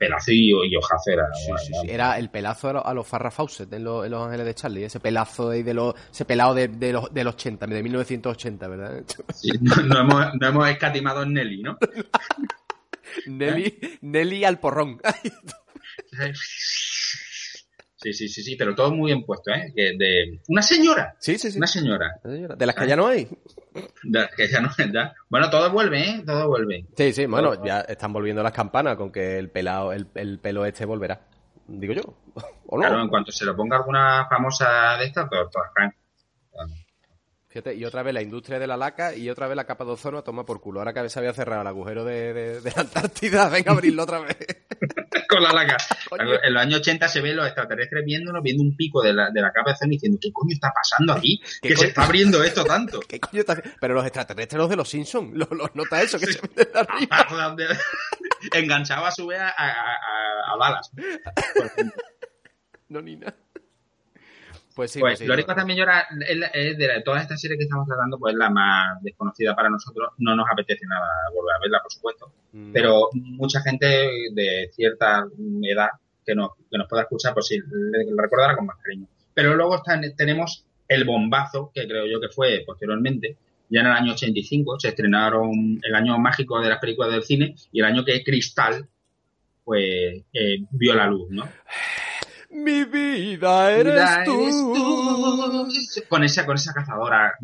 Speaker 3: Pelazo y, y hojazo era.
Speaker 2: Sí,
Speaker 3: bueno,
Speaker 2: sí, sí. Era el pelazo a los, a los Farrah Fawcett en, los- en Los Ángeles de Charlie. Ese pelazo de, de los, ese pelado de, de los, del 80, de 1980, ¿verdad?
Speaker 3: Sí, no, no hemos, no hemos escatimado en Nelly, ¿no?
Speaker 2: Nelly, Nelly al porrón.
Speaker 3: Sí, sí, sí, sí, pero todo muy bien puesto, ¿eh? Que de una señora,
Speaker 2: sí, sí, sí.
Speaker 3: una señora,
Speaker 2: De las que ya no hay.
Speaker 3: de- que ya no ya. Bueno, todo vuelve, ¿eh? Todo vuelve.
Speaker 2: Sí, sí, bueno, ya están volviendo las campanas con que el pelado, el, el pelo este volverá. Digo yo. ¿O no?
Speaker 3: Claro, en cuanto se lo ponga alguna famosa de estas, todas, todas caen.
Speaker 2: Fíjate, y otra vez la industria de la laca y otra vez la capa de ozono a tomar por culo. Ahora que se había cerrado el agujero de, de- de la Antártida, venga a abrirlo otra vez.
Speaker 3: Con la laca.
Speaker 2: Coño.
Speaker 3: En los años 80 se ven los extraterrestres viéndonos, viendo un pico de la, de la capa de ozono y diciendo, ¿qué coño está pasando aquí?
Speaker 2: ¿Qué
Speaker 3: Que se está abriendo esto tanto.
Speaker 2: ¿Qué coño está? Pero los extraterrestres, los de los Simpsons, los, los nota eso que se ven de arriba.
Speaker 3: Enganchado a su vez a, a, a- a balas.
Speaker 2: No, ni nada. Pues sí,
Speaker 3: Pues
Speaker 2: pues sí.
Speaker 3: Lórico también llora, es, de todas estas series que estamos tratando, pues la más desconocida para nosotros. No nos apetece nada volver a verla, por supuesto.
Speaker 2: Mm.
Speaker 3: Pero mucha gente de cierta edad que nos, que nos pueda escuchar, pues sí, le, le recordará con más cariño. Pero luego tenemos el bombazo, que creo yo que fue posteriormente, ya en el año 85, se estrenaron el año mágico de las películas del cine y el año que Cristal, pues, eh, vio la luz, ¿no?
Speaker 2: Mi vida eres
Speaker 3: Vida
Speaker 2: tú.
Speaker 3: eres tú. Con esa, con esa cazadora,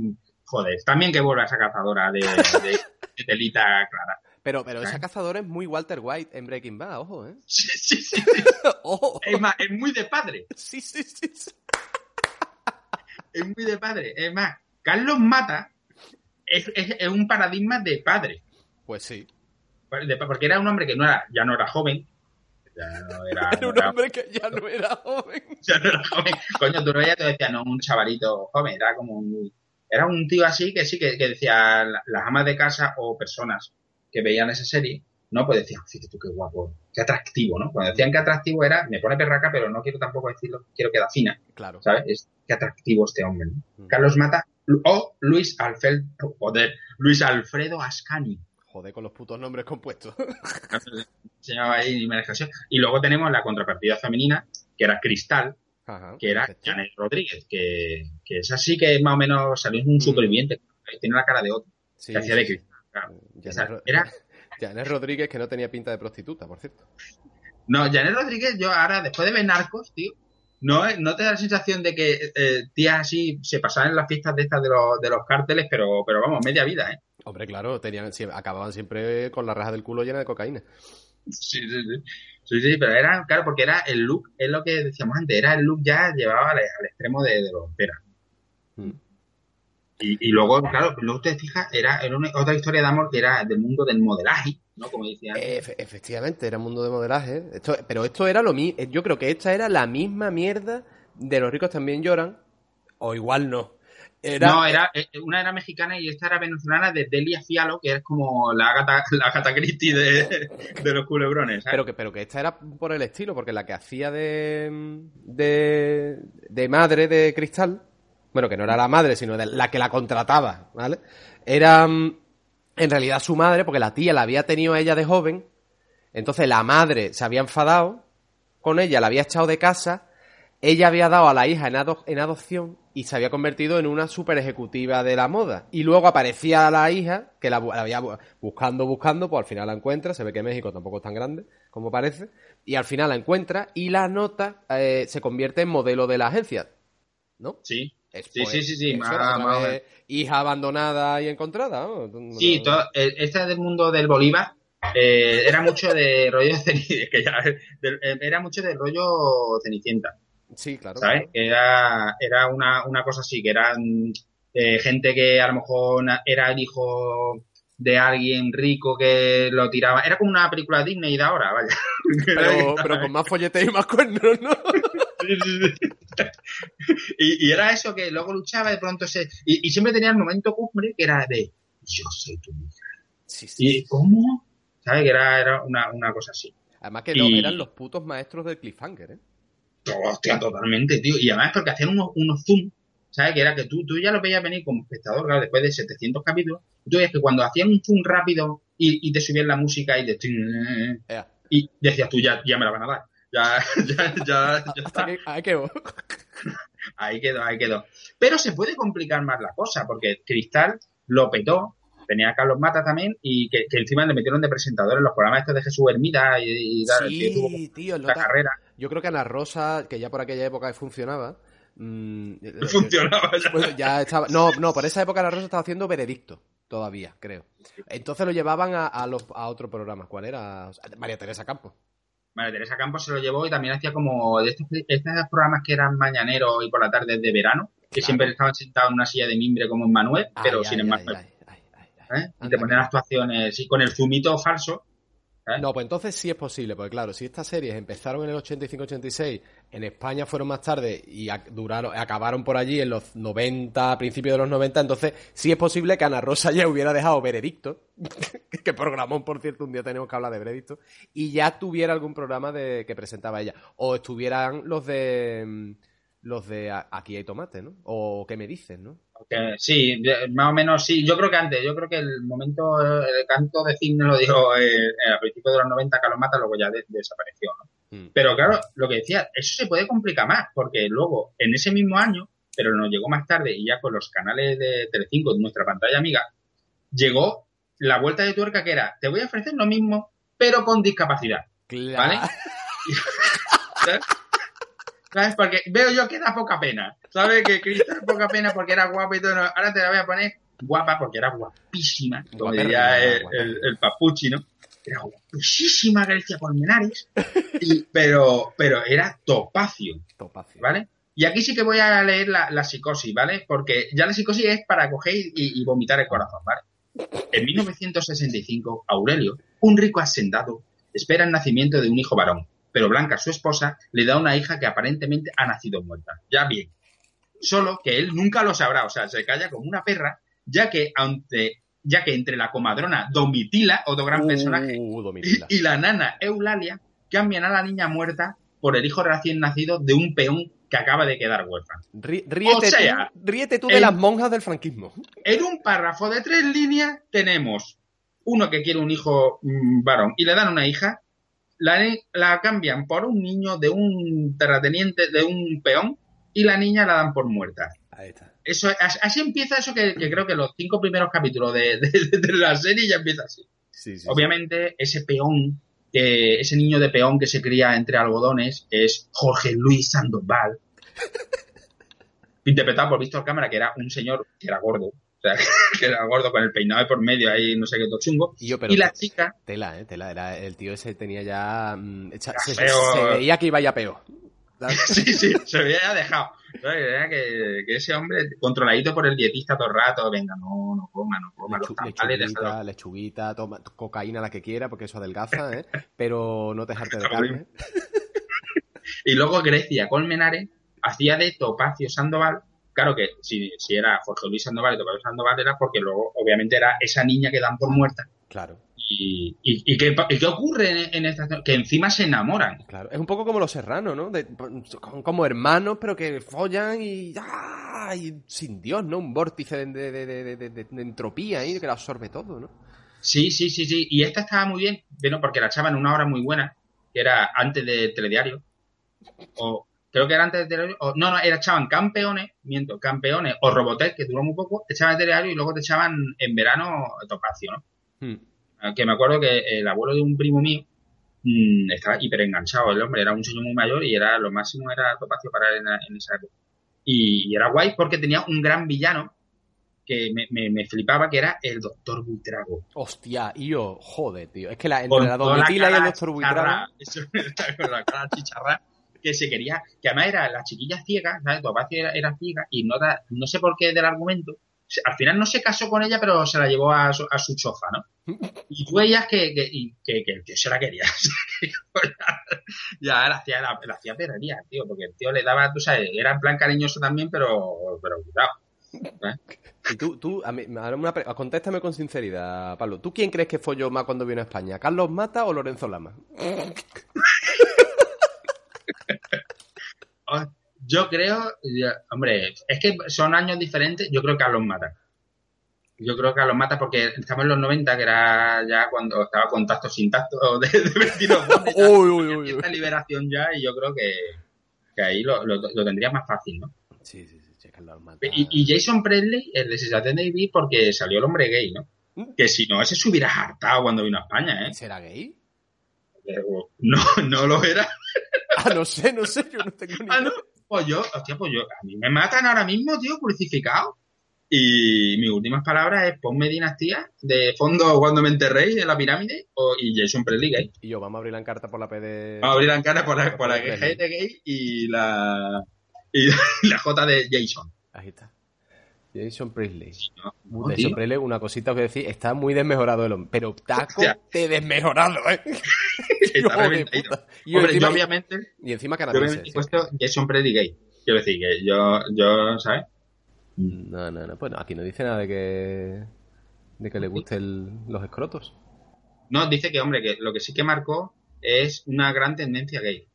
Speaker 3: joder, también que vuelva esa cazadora de, de- de telita clara.
Speaker 2: Pero, pero esa cazadora es muy Walter White en Breaking Bad, ojo, ¿eh?
Speaker 3: Sí, sí, sí.
Speaker 2: ojo.
Speaker 3: Es más, es muy de padre.
Speaker 2: Sí, sí, sí. sí.
Speaker 3: Es muy de padre. Es más, Carlos Mata es, es- es un paradigma de padre.
Speaker 2: Pues sí.
Speaker 3: Porque era un hombre que no era, ya no era joven. Ya no era,
Speaker 2: Era
Speaker 3: no
Speaker 2: un hombre que ya no era joven.
Speaker 3: ya no era joven. Coño, tú lo veías y te decías, no, un chavalito joven. Era como un, era un tío así que sí, que, que decía la- las amas de casa o personas que veían esa serie, ¿no? Pues decían, fíjate tú qué guapo, qué atractivo, ¿no? Cuando decían que atractivo era, me pone perraca, pero no quiero tampoco decirlo, quiero que da fina,
Speaker 2: Claro.
Speaker 3: ¿sabes? Es qué atractivo este hombre, ¿no?
Speaker 2: Mm.
Speaker 3: Carlos Mata o Luis Alfredo, joder, Luis Alfredo Ascani.
Speaker 2: Joder, con los putos nombres compuestos.
Speaker 3: Se llamaba ahí. Y luego tenemos la contrapartida femenina, que era Cristal,
Speaker 2: Ajá.
Speaker 3: que era
Speaker 2: perfecto.
Speaker 3: Janet Rodríguez, que, que es así que más o menos salió un superviviente, tiene la cara de otro,
Speaker 2: Sí,
Speaker 3: que hacía de. Cristal. claro.
Speaker 2: Janet
Speaker 3: Esa-
Speaker 2: Ro-
Speaker 3: era-
Speaker 2: Janet Rodríguez, que no tenía pinta de prostituta, por cierto.
Speaker 3: No, Janet Rodríguez, yo ahora, después de ver Narcos, tío, no, no te da la sensación de que eh, tías así se pasaban en las fiestas de estas de los, de los cárteles, pero, pero vamos, media vida, ¿eh?
Speaker 2: Hombre, claro, tenían, acababan siempre con la raja del culo llena de cocaína.
Speaker 3: Sí, sí, sí. Sí, sí, pero era, claro, porque era el look, es lo que decíamos antes, era el look ya llevado al, al extremo de, de los peras.
Speaker 2: Mm.
Speaker 3: Y, y luego, claro, luego te fijas, era, era una- otra historia de amor que era del mundo del modelaje, ¿no? Como decía antes.
Speaker 2: Efe- efectivamente, era mundo de modelaje. Esto, pero esto era lo mismo. Yo creo que esta era la misma mierda de los ricos también lloran. O igual no. Era-
Speaker 3: no, era, eh, una era mexicana y esta era venezolana de Delia Fialo, que es como la Agatha, la Agatha Christie de, de los culebrones. ¿sabes?
Speaker 2: Pero que, pero que esta era por el estilo, porque la que hacía de, de, de madre de Cristal, bueno, que no era la madre, sino de la que la contrataba, ¿vale? Era mm, en realidad su madre, porque la tía la había tenido a ella de joven, entonces la madre se había enfadado con ella, la había echado de casa, ella había dado a la hija en, ado- en adopción y se había convertido en una super ejecutiva de la moda. Y luego aparecía la hija, que la, había bu- buscando, buscando, pues al final la encuentra, se ve que México tampoco es tan grande como parece, y al final la encuentra y la nota eh, se convierte en modelo de la agencia, ¿no?
Speaker 3: Sí,
Speaker 2: Es,
Speaker 3: Sí, sí, sí, sí, más- más
Speaker 2: hija abandonada y encontrada, ¿no?
Speaker 3: sí, todo, eh, esta del mundo del Bolívar eh, era mucho de rollo ceni- que ya, eh, era mucho de rollo cenicienta.
Speaker 2: Sí, claro.
Speaker 3: ¿sabes?
Speaker 2: claro.
Speaker 3: Era, era una, una cosa así, que eran eh, gente que a lo mejor era el hijo de alguien rico que lo tiraba. Era como una película Disney de ahora, vaya.
Speaker 2: Pero, pero con más folleteo y más cuernos, ¿no?
Speaker 3: y, y era eso que luego luchaba de pronto se... Y, y siempre tenía el momento cumbre que era de yo soy tu hija.
Speaker 2: Sí, sí.
Speaker 3: ¿Y cómo? ¿Sabes? Que era, era una, una cosa así.
Speaker 2: Además que no,
Speaker 3: Y-
Speaker 2: eran los putos maestros del cliffhanger, ¿eh?
Speaker 3: Hostia, totalmente, tío. Y además porque hacían unos, unos zoom, ¿sabes? Que era que tú, tú ya lo veías venir como espectador, claro, después de 700 capítulos. Tú veías que cuando hacían un zoom rápido y, y te subían la música y de...
Speaker 2: Ea.
Speaker 3: Y decías tú, ya, ya me la van a dar. Ya, ya, ya, ya está.
Speaker 2: que, ah, que-
Speaker 3: Ahí quedó, ahí quedó. Pero se puede complicar más la cosa, porque Cristal lo petó. Tenía a Carlos Mata también y que, que encima le metieron de presentador en los programas estos de Jesús Hermida y, y tal, que tuvo
Speaker 2: Sí, tío,
Speaker 3: la carrera.
Speaker 2: Yo creo que Ana Rosa, que ya por aquella época funcionaba. mm,
Speaker 3: Funcionaba ya.
Speaker 2: Pues ya estaba. No, no, por esa época Ana Rosa estaba haciendo veredicto. Todavía, creo. Entonces lo llevaban a, a, los, a otro programa. ¿Cuál era? María Teresa Campos.
Speaker 3: María Teresa Campos se lo llevó y también hacía como de estos, estos programas que eran mañaneros y por la tarde de verano, que
Speaker 2: Claro.
Speaker 3: siempre estaban sentados en una silla de mimbre como en Manuel, pero
Speaker 2: Ay,
Speaker 3: sin
Speaker 2: ay.
Speaker 3: ¿eh? y te ponían actuaciones y con el zumito falso. ¿Eh?
Speaker 2: No, pues entonces sí es posible, porque claro, si estas series empezaron en el 85-86, en España fueron más tarde y duraron, acabaron por allí en los 90, principios de los 90, entonces sí es posible que Ana Rosa ya hubiera dejado Veredicto, que programón, por cierto, un día tenemos que hablar de Veredicto, y ya tuviera algún programa de que presentaba ella. O estuvieran los de mm, los de Aquí hay tomate, ¿no? O ¿Qué me dices, no?
Speaker 3: Sí, más o menos sí. Yo creo que antes, yo creo que el momento, el canto de cine lo dijo eh, eh, a principios de los 90 Carlos Mata, luego ya de- desapareció, ¿no?
Speaker 2: Mm.
Speaker 3: Pero claro, lo que decía, eso se puede complicar más, porque luego, en ese mismo año, pero nos llegó más tarde, y ya con los canales de Telecinco, de nuestra pantalla amiga, llegó la vuelta de tuerca que era, te voy a ofrecer lo mismo, pero con discapacidad,
Speaker 2: Claro.
Speaker 3: ¿vale? ¿Sabes? Porque veo yo que da poca pena, ¿sabes? Que Cristal poca pena porque era guapa y todo, ahora te la voy a poner guapa porque era guapísima, como diría el, el, el papuchi, ¿no? Era guapísima Grecia Colmenares, y- pero, pero era topacio,
Speaker 2: Topacio.
Speaker 3: ¿vale? Y aquí sí que voy a leer la, la psicosis, ¿vale? Porque ya la psicosis es para coger y, y vomitar el corazón, ¿vale? En 1965, Aurelio, un rico hacendado, espera el nacimiento de un hijo varón, pero Blanca, su esposa, le da una hija que aparentemente ha nacido muerta. Ya bien. Solo que él nunca lo sabrá, o sea, se calla como una perra, ya que, ante, ya que entre la comadrona Domitila, otro gran personaje,
Speaker 2: Uh,
Speaker 3: y,
Speaker 2: Domitila.
Speaker 3: y la nana Eulalia cambian a la niña muerta por el hijo recién nacido de un peón que acaba de quedar huérfano.
Speaker 2: Rí- Ríete,
Speaker 3: O sea,
Speaker 2: tú, ríete tú de las monjas del franquismo.
Speaker 3: En un párrafo de tres líneas tenemos uno que quiere un hijo mm, varón y le dan una hija, la, la cambian por un niño de un terrateniente, de un peón, y la niña la dan por muerta.
Speaker 2: Ahí está.
Speaker 3: Eso, as- así empieza eso que, que creo que los cinco primeros capítulos de, de- de la serie ya empieza así.
Speaker 2: Sí, sí,
Speaker 3: Obviamente, ese peón, que, ese niño de peón que se cría entre algodones es Jorge Luis Sandoval. Interpretado por Víctor Cámara, que era un señor que era gordo. Sea, que era gordo con el peinado de por medio ahí, no sé qué, todo chungo.
Speaker 2: Y yo, pero
Speaker 3: Y la
Speaker 2: te-
Speaker 3: chica,
Speaker 2: Tela, eh, tela. Era, el tío ese tenía ya. mm, se, veía que iba ya peor.
Speaker 3: sí, sí, se había ya dejado. que, que ese hombre, controladito por el dietista todo el rato, venga, no, no coma, no coma, los
Speaker 2: Lechu-
Speaker 3: tamales,
Speaker 2: lechuguita, lechuguita, toma cocaína la que quiera, porque eso adelgaza, ¿eh? Pero no dejarte de carne.
Speaker 3: Y luego Grecia Colmenares hacía de Topacio Sandoval, claro que si, si era Jorge Luis Sandoval y Tocayo Sandoval era porque luego, obviamente, era esa niña que dan por muerta.
Speaker 2: Claro.
Speaker 3: Y, y, y ¿qué, qué ocurre en, en esta Que encima se enamoran.
Speaker 2: Claro, es un poco como los serranos, ¿no? De- como hermanos, pero que follan y, ¡ah! y sin Dios, ¿no? Un vórtice de, de- de- de- de- de- de entropía ahí que lo absorbe todo, ¿no?
Speaker 3: Sí, sí, sí, sí. Y esta estaba muy bien, bueno, porque la echaban una hora muy buena, que era antes del telediario. O creo que era antes del telediario. O, no, no, era echaban campeones, miento, campeones o Robotech, que duró muy poco, te echaban el telediario y luego te echaban en verano Topacio, ¿no?
Speaker 2: Hmm.
Speaker 3: Ah, Que me acuerdo que el abuelo de un primo mío mm, estaba hiper enganchado. El hombre era un señor muy mayor y era lo máximo era Topacio para él en, esa época. Y, y era guay porque tenía un gran villano que me, me- me flipaba, que era el Doctor Buitrago.
Speaker 2: Hostia, yo, joder, tío. Es que la, entre la Domitila y el Doctor
Speaker 3: chicharra,
Speaker 2: Buitrago...
Speaker 3: eso, con la cara chicharra, que se quería, que además era la chiquilla ciega, ¿sabes? Topacio era, era ciega y no, da- no sé por qué del argumento. Al final no se casó con ella, pero se la llevó a su, a su choza, ¿no? Y tú veías que, que, que, que el tío se la quería. ya la hacía, la, la hacía perrería, tío, porque el tío le daba, tú sabes, era en plan cariñoso también, pero, pero cuidado.
Speaker 2: Y tú, tú a mí, una pre- contéstame con sinceridad, Pablo. ¿Tú quién crees que fue yo más cuando vino a España? ¿Carlos Mata o Lorenzo Lama?
Speaker 3: Oh, Yo creo, hombre, es que son años diferentes. Yo creo que a los mata. Yo creo que a los mata porque estamos en los 90, que era ya cuando estaba contacto sin tacto de, de
Speaker 2: Uy, uy, uy,
Speaker 3: esta liberación ya, y yo creo que, que ahí lo, lo, lo tendría más fácil, ¿no?
Speaker 2: Sí, sí, sí, Mata.
Speaker 3: Y, y Jason Presley, el de Sensación de Vivir, porque salió el hombre gay, ¿no? Que si no, ese se hubiera hartado cuando vino a España, ¿eh?
Speaker 2: ¿Será gay?
Speaker 3: Pero No, no lo era.
Speaker 2: Ah, no sé, no sé, yo no tengo ni
Speaker 3: Ah, no. Pues yo, hostia, pues yo, a mí me matan ahora mismo, tío, crucificado. Y mis últimas palabras es ponme dinastía de fondo cuando me enterréis en la pirámide o, y Jason Presley gay.
Speaker 2: Y yo, vamos a abrir la encarta por la PD.
Speaker 3: Vamos a abrir la cara por la, por la
Speaker 2: Presley.
Speaker 3: G de gay y la, y la J de Jason.
Speaker 2: Ahí está. Jason Priestley.
Speaker 3: No, no,
Speaker 2: Jason. Priestley, una cosita os voy a decir, está muy desmejorado el hombre. Pero taco
Speaker 3: Hostia.
Speaker 2: de desmejorado, ¿eh?
Speaker 3: Está
Speaker 2: de puta. Y,
Speaker 3: Hombre,
Speaker 2: encima,
Speaker 3: yo obviamente,
Speaker 2: y encima
Speaker 3: yo
Speaker 2: canadiense.
Speaker 3: obviamente he
Speaker 2: sí.
Speaker 3: puesto Jason Presley gay. Quiero decir que yo, yo, ¿sabes?
Speaker 2: No, no, no. Pues no, aquí no dice nada de que. de que le gusten los escrotos.
Speaker 3: No, dice que, hombre, que lo que sí que marcó es una gran tendencia gay.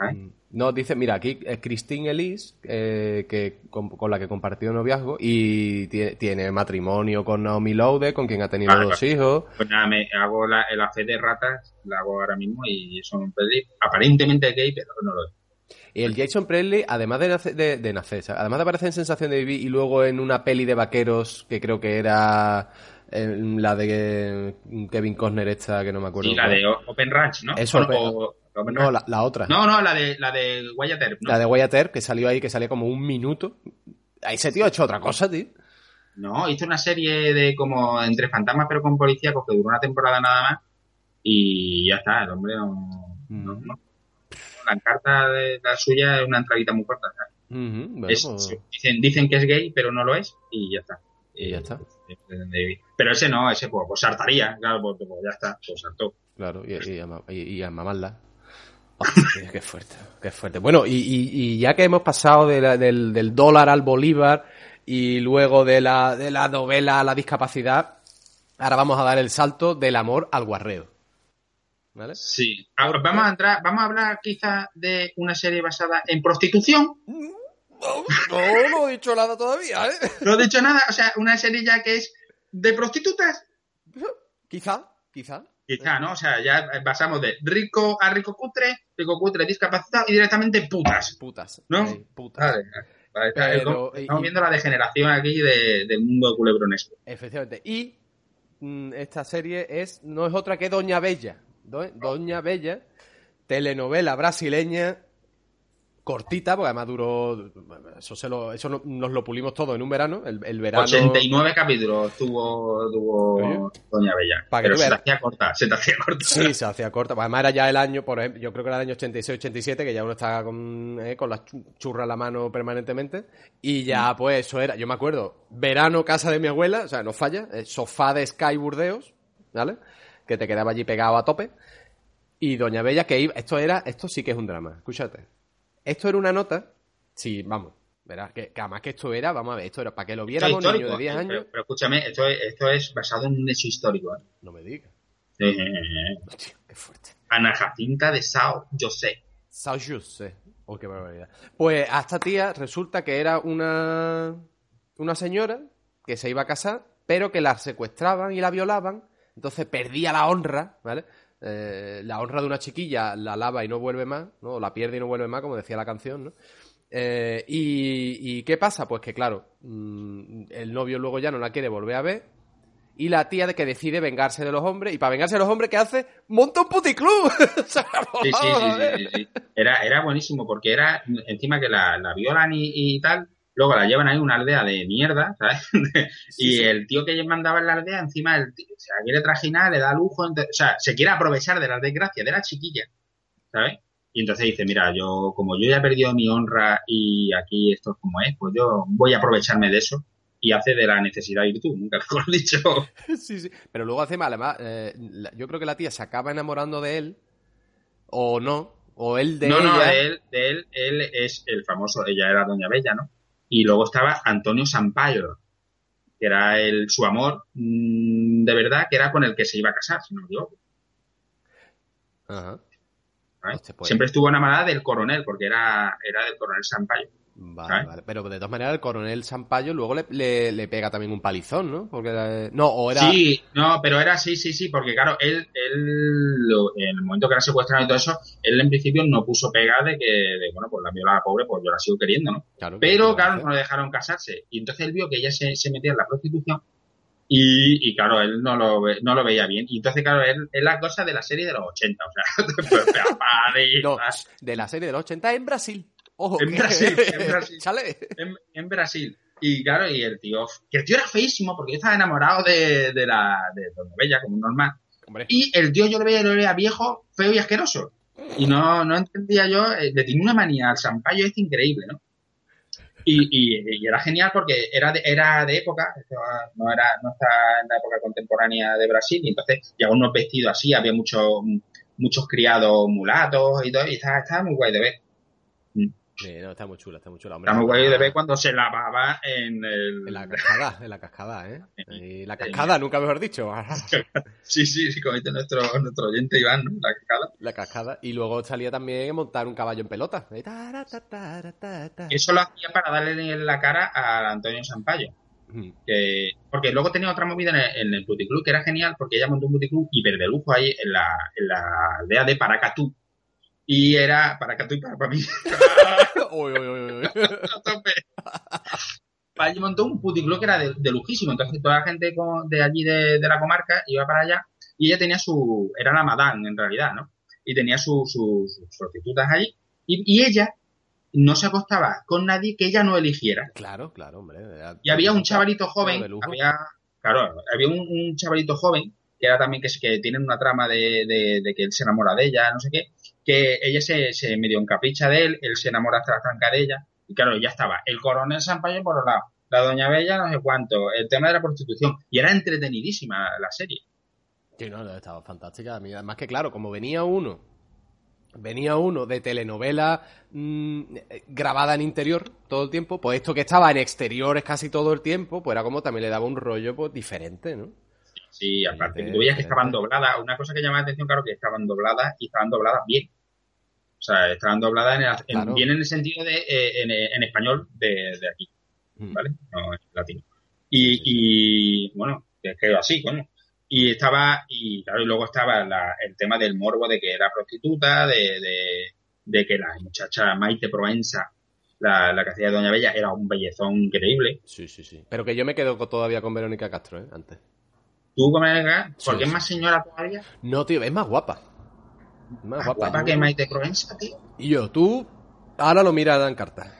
Speaker 2: Mm. No, dice, mira, aquí es Christine Elise, eh, que, con, con la que compartió noviazgo, y tiene, matrimonio con Naomi Laude, con quien ha tenido dos hijos.
Speaker 3: Pues nada, me hago la, fe de ratas, la hago ahora mismo y son Presley aparentemente gay, pero no lo es.
Speaker 2: Y el Jason Presley, además de, nace- de, de nacer, además de aparecer en Sensación de Vivir y luego en una peli de vaqueros que creo que era eh, la de Kevin Costner esta, que no me acuerdo.
Speaker 3: Y la
Speaker 2: cuál.
Speaker 3: de Open Ranch, ¿no?
Speaker 2: Eso,
Speaker 3: O-
Speaker 2: Open-
Speaker 3: o- Open
Speaker 2: No, la, la otra.
Speaker 3: no, no, la de, la de Wyatt Earp, ¿no?
Speaker 2: La de Wyatt Earp, que salió ahí, que salía como un minuto. Ahí ese tío ha hecho otra cosa, tío.
Speaker 3: No, hizo una serie de como entre fantasmas pero con policía, que duró una temporada nada más y ya está, el hombre no...
Speaker 2: Mm.
Speaker 3: no. La carta de la suya es una entradita muy corta.
Speaker 2: pues-
Speaker 3: dicen, dicen que es gay, pero no lo es y ya está.
Speaker 2: Y ya está.
Speaker 3: Pero ese no, ese pues, pues saltaría, claro, pues, pues ya está, pues saltó.
Speaker 2: Claro, y, y a, y- y a mamarla. Hostia, qué fuerte, qué fuerte. Bueno, y, y- y ya que hemos pasado de la- del, del dólar al bolívar y luego de la, de la novela a la discapacidad, ahora vamos a dar el salto del amor al guarreo. ¿Vale?
Speaker 3: Sí. Ahora, vamos a entrar, vamos a hablar quizás de una serie basada en prostitución.
Speaker 2: No, no he dicho nada todavía, ¿eh?
Speaker 3: No he dicho nada, o sea, una serie ya que es de prostitutas.
Speaker 2: Quizá, quizá.
Speaker 3: Quizá, ¿no? O sea, ya pasamos de rico a rico cutre, rico cutre discapacitado y directamente putas.
Speaker 2: Putas.
Speaker 3: ¿No?
Speaker 2: Putas.
Speaker 3: Vale, vale,
Speaker 2: Pero-
Speaker 3: estamos
Speaker 2: y-
Speaker 3: viendo la degeneración aquí de- del mundo culebronesco.
Speaker 2: Efectivamente. Y mm, esta serie es no es otra que Doña Bella. Do- Doña Bella, telenovela brasileña, cortita, porque además duró. Eso, se lo, eso no- nos lo pulimos todo en un verano. El, el verano.
Speaker 3: 89 capítulos tuvo, tuvo. Doña Bella.
Speaker 2: Pa' que
Speaker 3: Pero se te hacía corta, se te hacía corta.
Speaker 2: Sí, se hacía corta. Pues además era ya el año, por ejemplo, yo creo que era el año 86-87, que ya uno estaba con, eh, con la chu- churra en la mano permanentemente. Y
Speaker 3: Mm.
Speaker 2: ya, pues eso era, yo me acuerdo, verano, casa de mi abuela, o sea, no falla, eh, sofá de Sky Burdeos, ¿vale? Que te quedaba allí pegado a tope. Y Doña Bella que iba, esto era, esto sí que es un drama, escúchate. Esto era una nota, sí, vamos, Verás, que, que además que esto era, vamos a ver, esto era para que lo viéramos un
Speaker 3: histórico.
Speaker 2: niño de 10
Speaker 3: Pero,
Speaker 2: años.
Speaker 3: pero escúchame, esto es, esto es basado en un hecho histórico. ¿eh?
Speaker 2: No me digas.
Speaker 3: Eh,
Speaker 2: Hostia, qué fuerte.
Speaker 3: Ana Jacinta de Sao José.
Speaker 2: Sao Jose. Oh, qué barbaridad. Pues a esta tía resulta que era una, una señora que se iba a casar, pero que la secuestraban y la violaban, entonces perdía la honra, ¿vale? Eh, la honra de una chiquilla la lava y no vuelve más, ¿no? O la pierde y no vuelve más, como decía la canción, ¿no? Eh, y, y qué pasa? Pues que claro, mm, el novio luego ya no la quiere volver a ver. Y la tía de que decide vengarse de los hombres. Y para vengarse de los hombres, ¿qué hace? ¡Monta un puticlub!
Speaker 3: Sí, sí, sí, sí. Era, era buenísimo porque era encima que la, la violan y, y tal, luego la llevan ahí a una aldea de mierda, ¿sabes? y
Speaker 2: Sí,
Speaker 3: el tío que mandaba en la aldea, encima el tío, se la quiere trajinar, le da lujo, o sea, se quiere aprovechar de las desgracias de la chiquilla, ¿sabes? Y entonces dice, mira, yo, como yo ya he perdido mi honra y aquí esto es como es, pues yo voy a aprovecharme de eso y hace de la necesidad virtud, nunca mejor dicho.
Speaker 2: Sí, sí. Pero luego encima, además, eh, la- yo creo que la tía se acaba enamorando de él, o no, o él de
Speaker 3: no,
Speaker 2: ella.
Speaker 3: no, de él, de él, él es el famoso, ella era Doña Bella, ¿no? Y luego estaba Antonio Sampaio, que era el, su amor mm, de verdad, que era con el que se iba a casar, si no me equivoco.
Speaker 2: Ajá. pues-
Speaker 3: Siempre estuvo enamorada del coronel, porque era, era del coronel Sampaio.
Speaker 2: Vale,
Speaker 3: ¿sabes?
Speaker 2: vale. Pero de todas maneras, el coronel Sampaio luego le, le- le pega también un palizón, ¿no? Porque era- No, o era.
Speaker 3: Sí, no, pero era sí, sí, sí, porque claro, él, él lo- en el momento que la secuestraron y todo eso, él en principio no puso pega de que, de, bueno, pues la violada pobre, pues yo la sigo queriendo, ¿no?
Speaker 2: Claro,
Speaker 3: Pero,
Speaker 2: ¿qué
Speaker 3: claro, no le dejaron casarse. Y entonces él vio que ella se, se metía en la prostitución y, y, claro, él no lo, ve- no lo veía bien. Y entonces, claro, él es la cosa de la serie de los 80, o sea,
Speaker 2: No, de la serie de los 80 en Brasil. Ojo,
Speaker 3: En Brasil, en Brasil.
Speaker 2: Chale.
Speaker 3: en, en Brasil. Y claro, y el tío, que el tío era feísimo porque yo estaba enamorado de, de la de Doña Bella, como normal.
Speaker 2: Hombre.
Speaker 3: Y el tío yo lo veía, lo veía viejo, feo y asqueroso. Y no, no entendía yo, eh, le tenía una manía al Sampaio este increíble, ¿no? Y, y, y era genial porque era de, era de época, no era, no está en la época contemporánea de Brasil, y entonces llevaba unos vestidos así, había muchos, muchos criados mulatos y todo, y estaba, estaba muy guay de ver.
Speaker 2: Sí, no, está muy chula, está muy chula. Hombre,
Speaker 3: Está muy guay de ver cuando se lavaba en el...
Speaker 2: En la cascada, en la cascada, ¿eh? Y la cascada, nunca mejor dicho.
Speaker 3: Sí, sí, sí, como dice nuestro, nuestro oyente Iván, ¿no? La cascada.
Speaker 2: La cascada. Y luego salía también montar un caballo en pelota.
Speaker 3: Eso lo hacía para darle en la cara a Antonio Sampaio.
Speaker 2: Mm.
Speaker 3: Que, porque luego tenía otra movida en el, en el puticlub que era genial porque ella montó un puticlub hiper de lujo ahí en la, en la aldea de Paracatú. Y era Paracatú y para, para mí.
Speaker 2: Uy, uy, uy.
Speaker 3: Allí montó un puticlub que era de, de lujísimo. Entonces toda la gente con- de allí de, de la comarca iba para allá y ella tenía su... Era la madame en realidad, ¿no? Y tenía su- su- sus prostitutas allí. Y, y ella no se acostaba con nadie que ella no eligiera.
Speaker 2: Claro, claro, hombre. era-
Speaker 3: Y había un chavalito joven, había, claro, había un, un chavalito joven que era también que, tienen una trama de, que él se enamora de ella, no sé qué, que ella se, se medio encapricha de él, él se enamora hasta la tranca de ella, y claro, ya estaba el coronel Sampaio por un lado, la doña Bella no sé cuánto, el tema de la prostitución, y era entretenidísima la serie.
Speaker 2: Sí, no, estaba fantástica. Además que, claro, como venía uno, venía uno de telenovela mm, eh, grabada en interior todo el tiempo, pues esto que estaba en exteriores casi todo el tiempo, pues era como también le daba un rollo pues diferente, ¿no?
Speaker 3: Sí, aparte, que tú veías que estaban dobladas, una cosa que llama la atención, claro, que estaban dobladas y estaban dobladas bien. O sea, estaban dobladas en el- en-
Speaker 2: Claro.
Speaker 3: bien en el sentido de, eh, en, en español de, de aquí.
Speaker 2: Mm.
Speaker 3: ¿vale? No en latino. Y, y bueno, es que así, coño. Y estaba, y claro, y luego estaba la- el tema del morbo de que era prostituta, de, de, de que la muchacha Maite Proenza, la, la que hacía de Doña Bella, era un bellezón increíble.
Speaker 2: Sí, sí, sí. Pero que yo me quedo todavía con Verónica Castro, ¿eh? Antes.
Speaker 3: Tú, eres,
Speaker 2: Sí,
Speaker 3: porque es más señora todavía,
Speaker 2: No, tío, es más guapa. Más
Speaker 3: más
Speaker 2: guapa.
Speaker 3: guapa que Maite Proenza, tío.
Speaker 2: Y yo, tú, ahora lo miras en carta.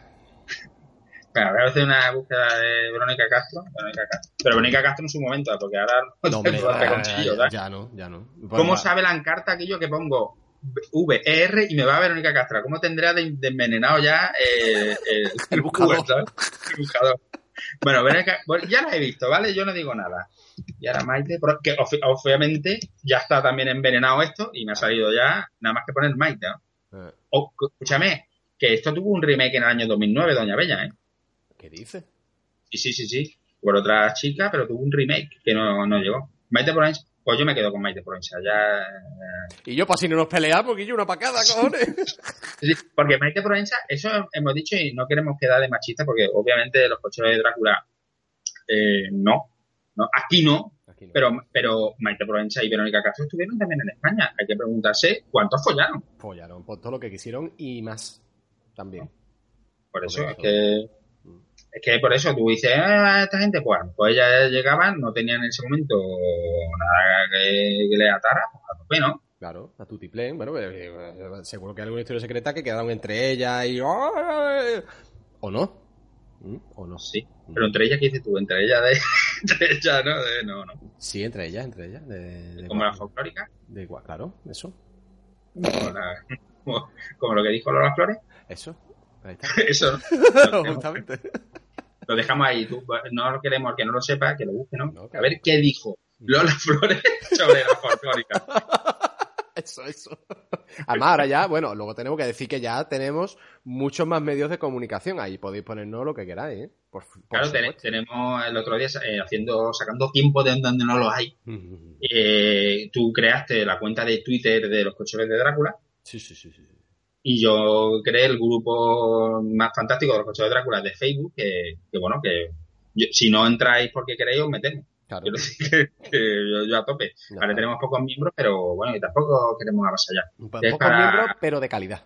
Speaker 3: Espera, voy a hacer una búsqueda de Verónica Castro. Verónica Castro. Pero Verónica Castro en su momento, porque ahora
Speaker 2: No, hombre, ya, ya, no, ya no.
Speaker 3: ¿Cómo
Speaker 2: Pues,
Speaker 3: sabe la encarta aquello que pongo V, E, R y me va a Verónica Castro? ¿Cómo tendría de, de envenenado ya eh, el,
Speaker 2: El buscador.
Speaker 3: Google, ¿sabes? El buscador. Bueno, ya la he visto, ¿vale? Yo no digo nada. Y ahora Maite, que obvi- obviamente ya está también envenenado esto y me ha salido ya nada más que poner Maite, ¿no?
Speaker 2: eh,
Speaker 3: O, escúchame, que esto tuvo un remake en el año 2009, Doña Bella, ¿eh?
Speaker 2: ¿Qué dices?
Speaker 3: Sí, sí, sí, sí. Por otra chica, pero tuvo un remake que no, no llegó. Maite Provenza, pues yo me quedo con Maite Provenza. Ya.
Speaker 2: Y yo, para si no nos peleamos, que yo una pacada, cojones.
Speaker 3: Sí, porque Maite Provenza, eso hemos dicho y no queremos quedar de machista, porque obviamente los coches de Drácula eh, no, no. Aquí no,
Speaker 2: Aquí no.
Speaker 3: pero, pero Maite Provenza y Verónica Castro estuvieron también en España. Hay que preguntarse cuántos follaron.
Speaker 2: Follaron por todo lo que quisieron y más también.
Speaker 3: Por eso es que. Es que por eso tú dices, ah, esta gente, pues, pues ellas llegaban, no tenían en ese momento nada que, que le atara, pues a tope, ¿no?
Speaker 2: Claro, a Tutiplén. Bueno, eh, eh, seguro que hay alguna historia secreta que quedaron entre ellas y. ¿O no? ¿Mm? ¿O no?
Speaker 3: Sí. Pero entre ellas, ¿qué dices tú? Entre ellas, de, entre ellas, ¿no? De, no, no.
Speaker 2: Sí, entre ellas, entre ellas. De, de
Speaker 3: Como la folclórica,
Speaker 2: de claro, eso.
Speaker 3: como, la- como, como lo que dijo Lola Flores.
Speaker 2: Eso. Ahí está.
Speaker 3: Eso
Speaker 2: Justamente.
Speaker 3: Lo dejamos ahí. Tú, no queremos que no lo sepa, que lo busque, ¿no?
Speaker 2: No,
Speaker 3: A ver qué dijo Lola Flores sobre la folclórica.
Speaker 2: Eso, eso. Además, ahora ya, bueno, luego tenemos que decir que ya tenemos muchos más medios de comunicación. Ahí podéis ponernos lo que queráis, ¿eh? Por, por
Speaker 3: Claro, ten- tenemos el otro día eh, haciendo, sacando tiempo de donde no los hay.
Speaker 2: Mm,
Speaker 3: Eh, tú creaste la cuenta de Twitter de los coches de Drácula
Speaker 2: Sí, sí, sí, sí.
Speaker 3: Y yo creé el grupo más fantástico de los coches de Drácula de Facebook, que, que bueno, que yo- si no entráis porque queréis, os metemos.
Speaker 2: Claro.
Speaker 3: Que yo, yo a tope. Ahora tenemos pocos miembros, pero bueno, y tampoco queremos avasallar. Es
Speaker 2: pocos
Speaker 3: para-
Speaker 2: miembros, pero de calidad.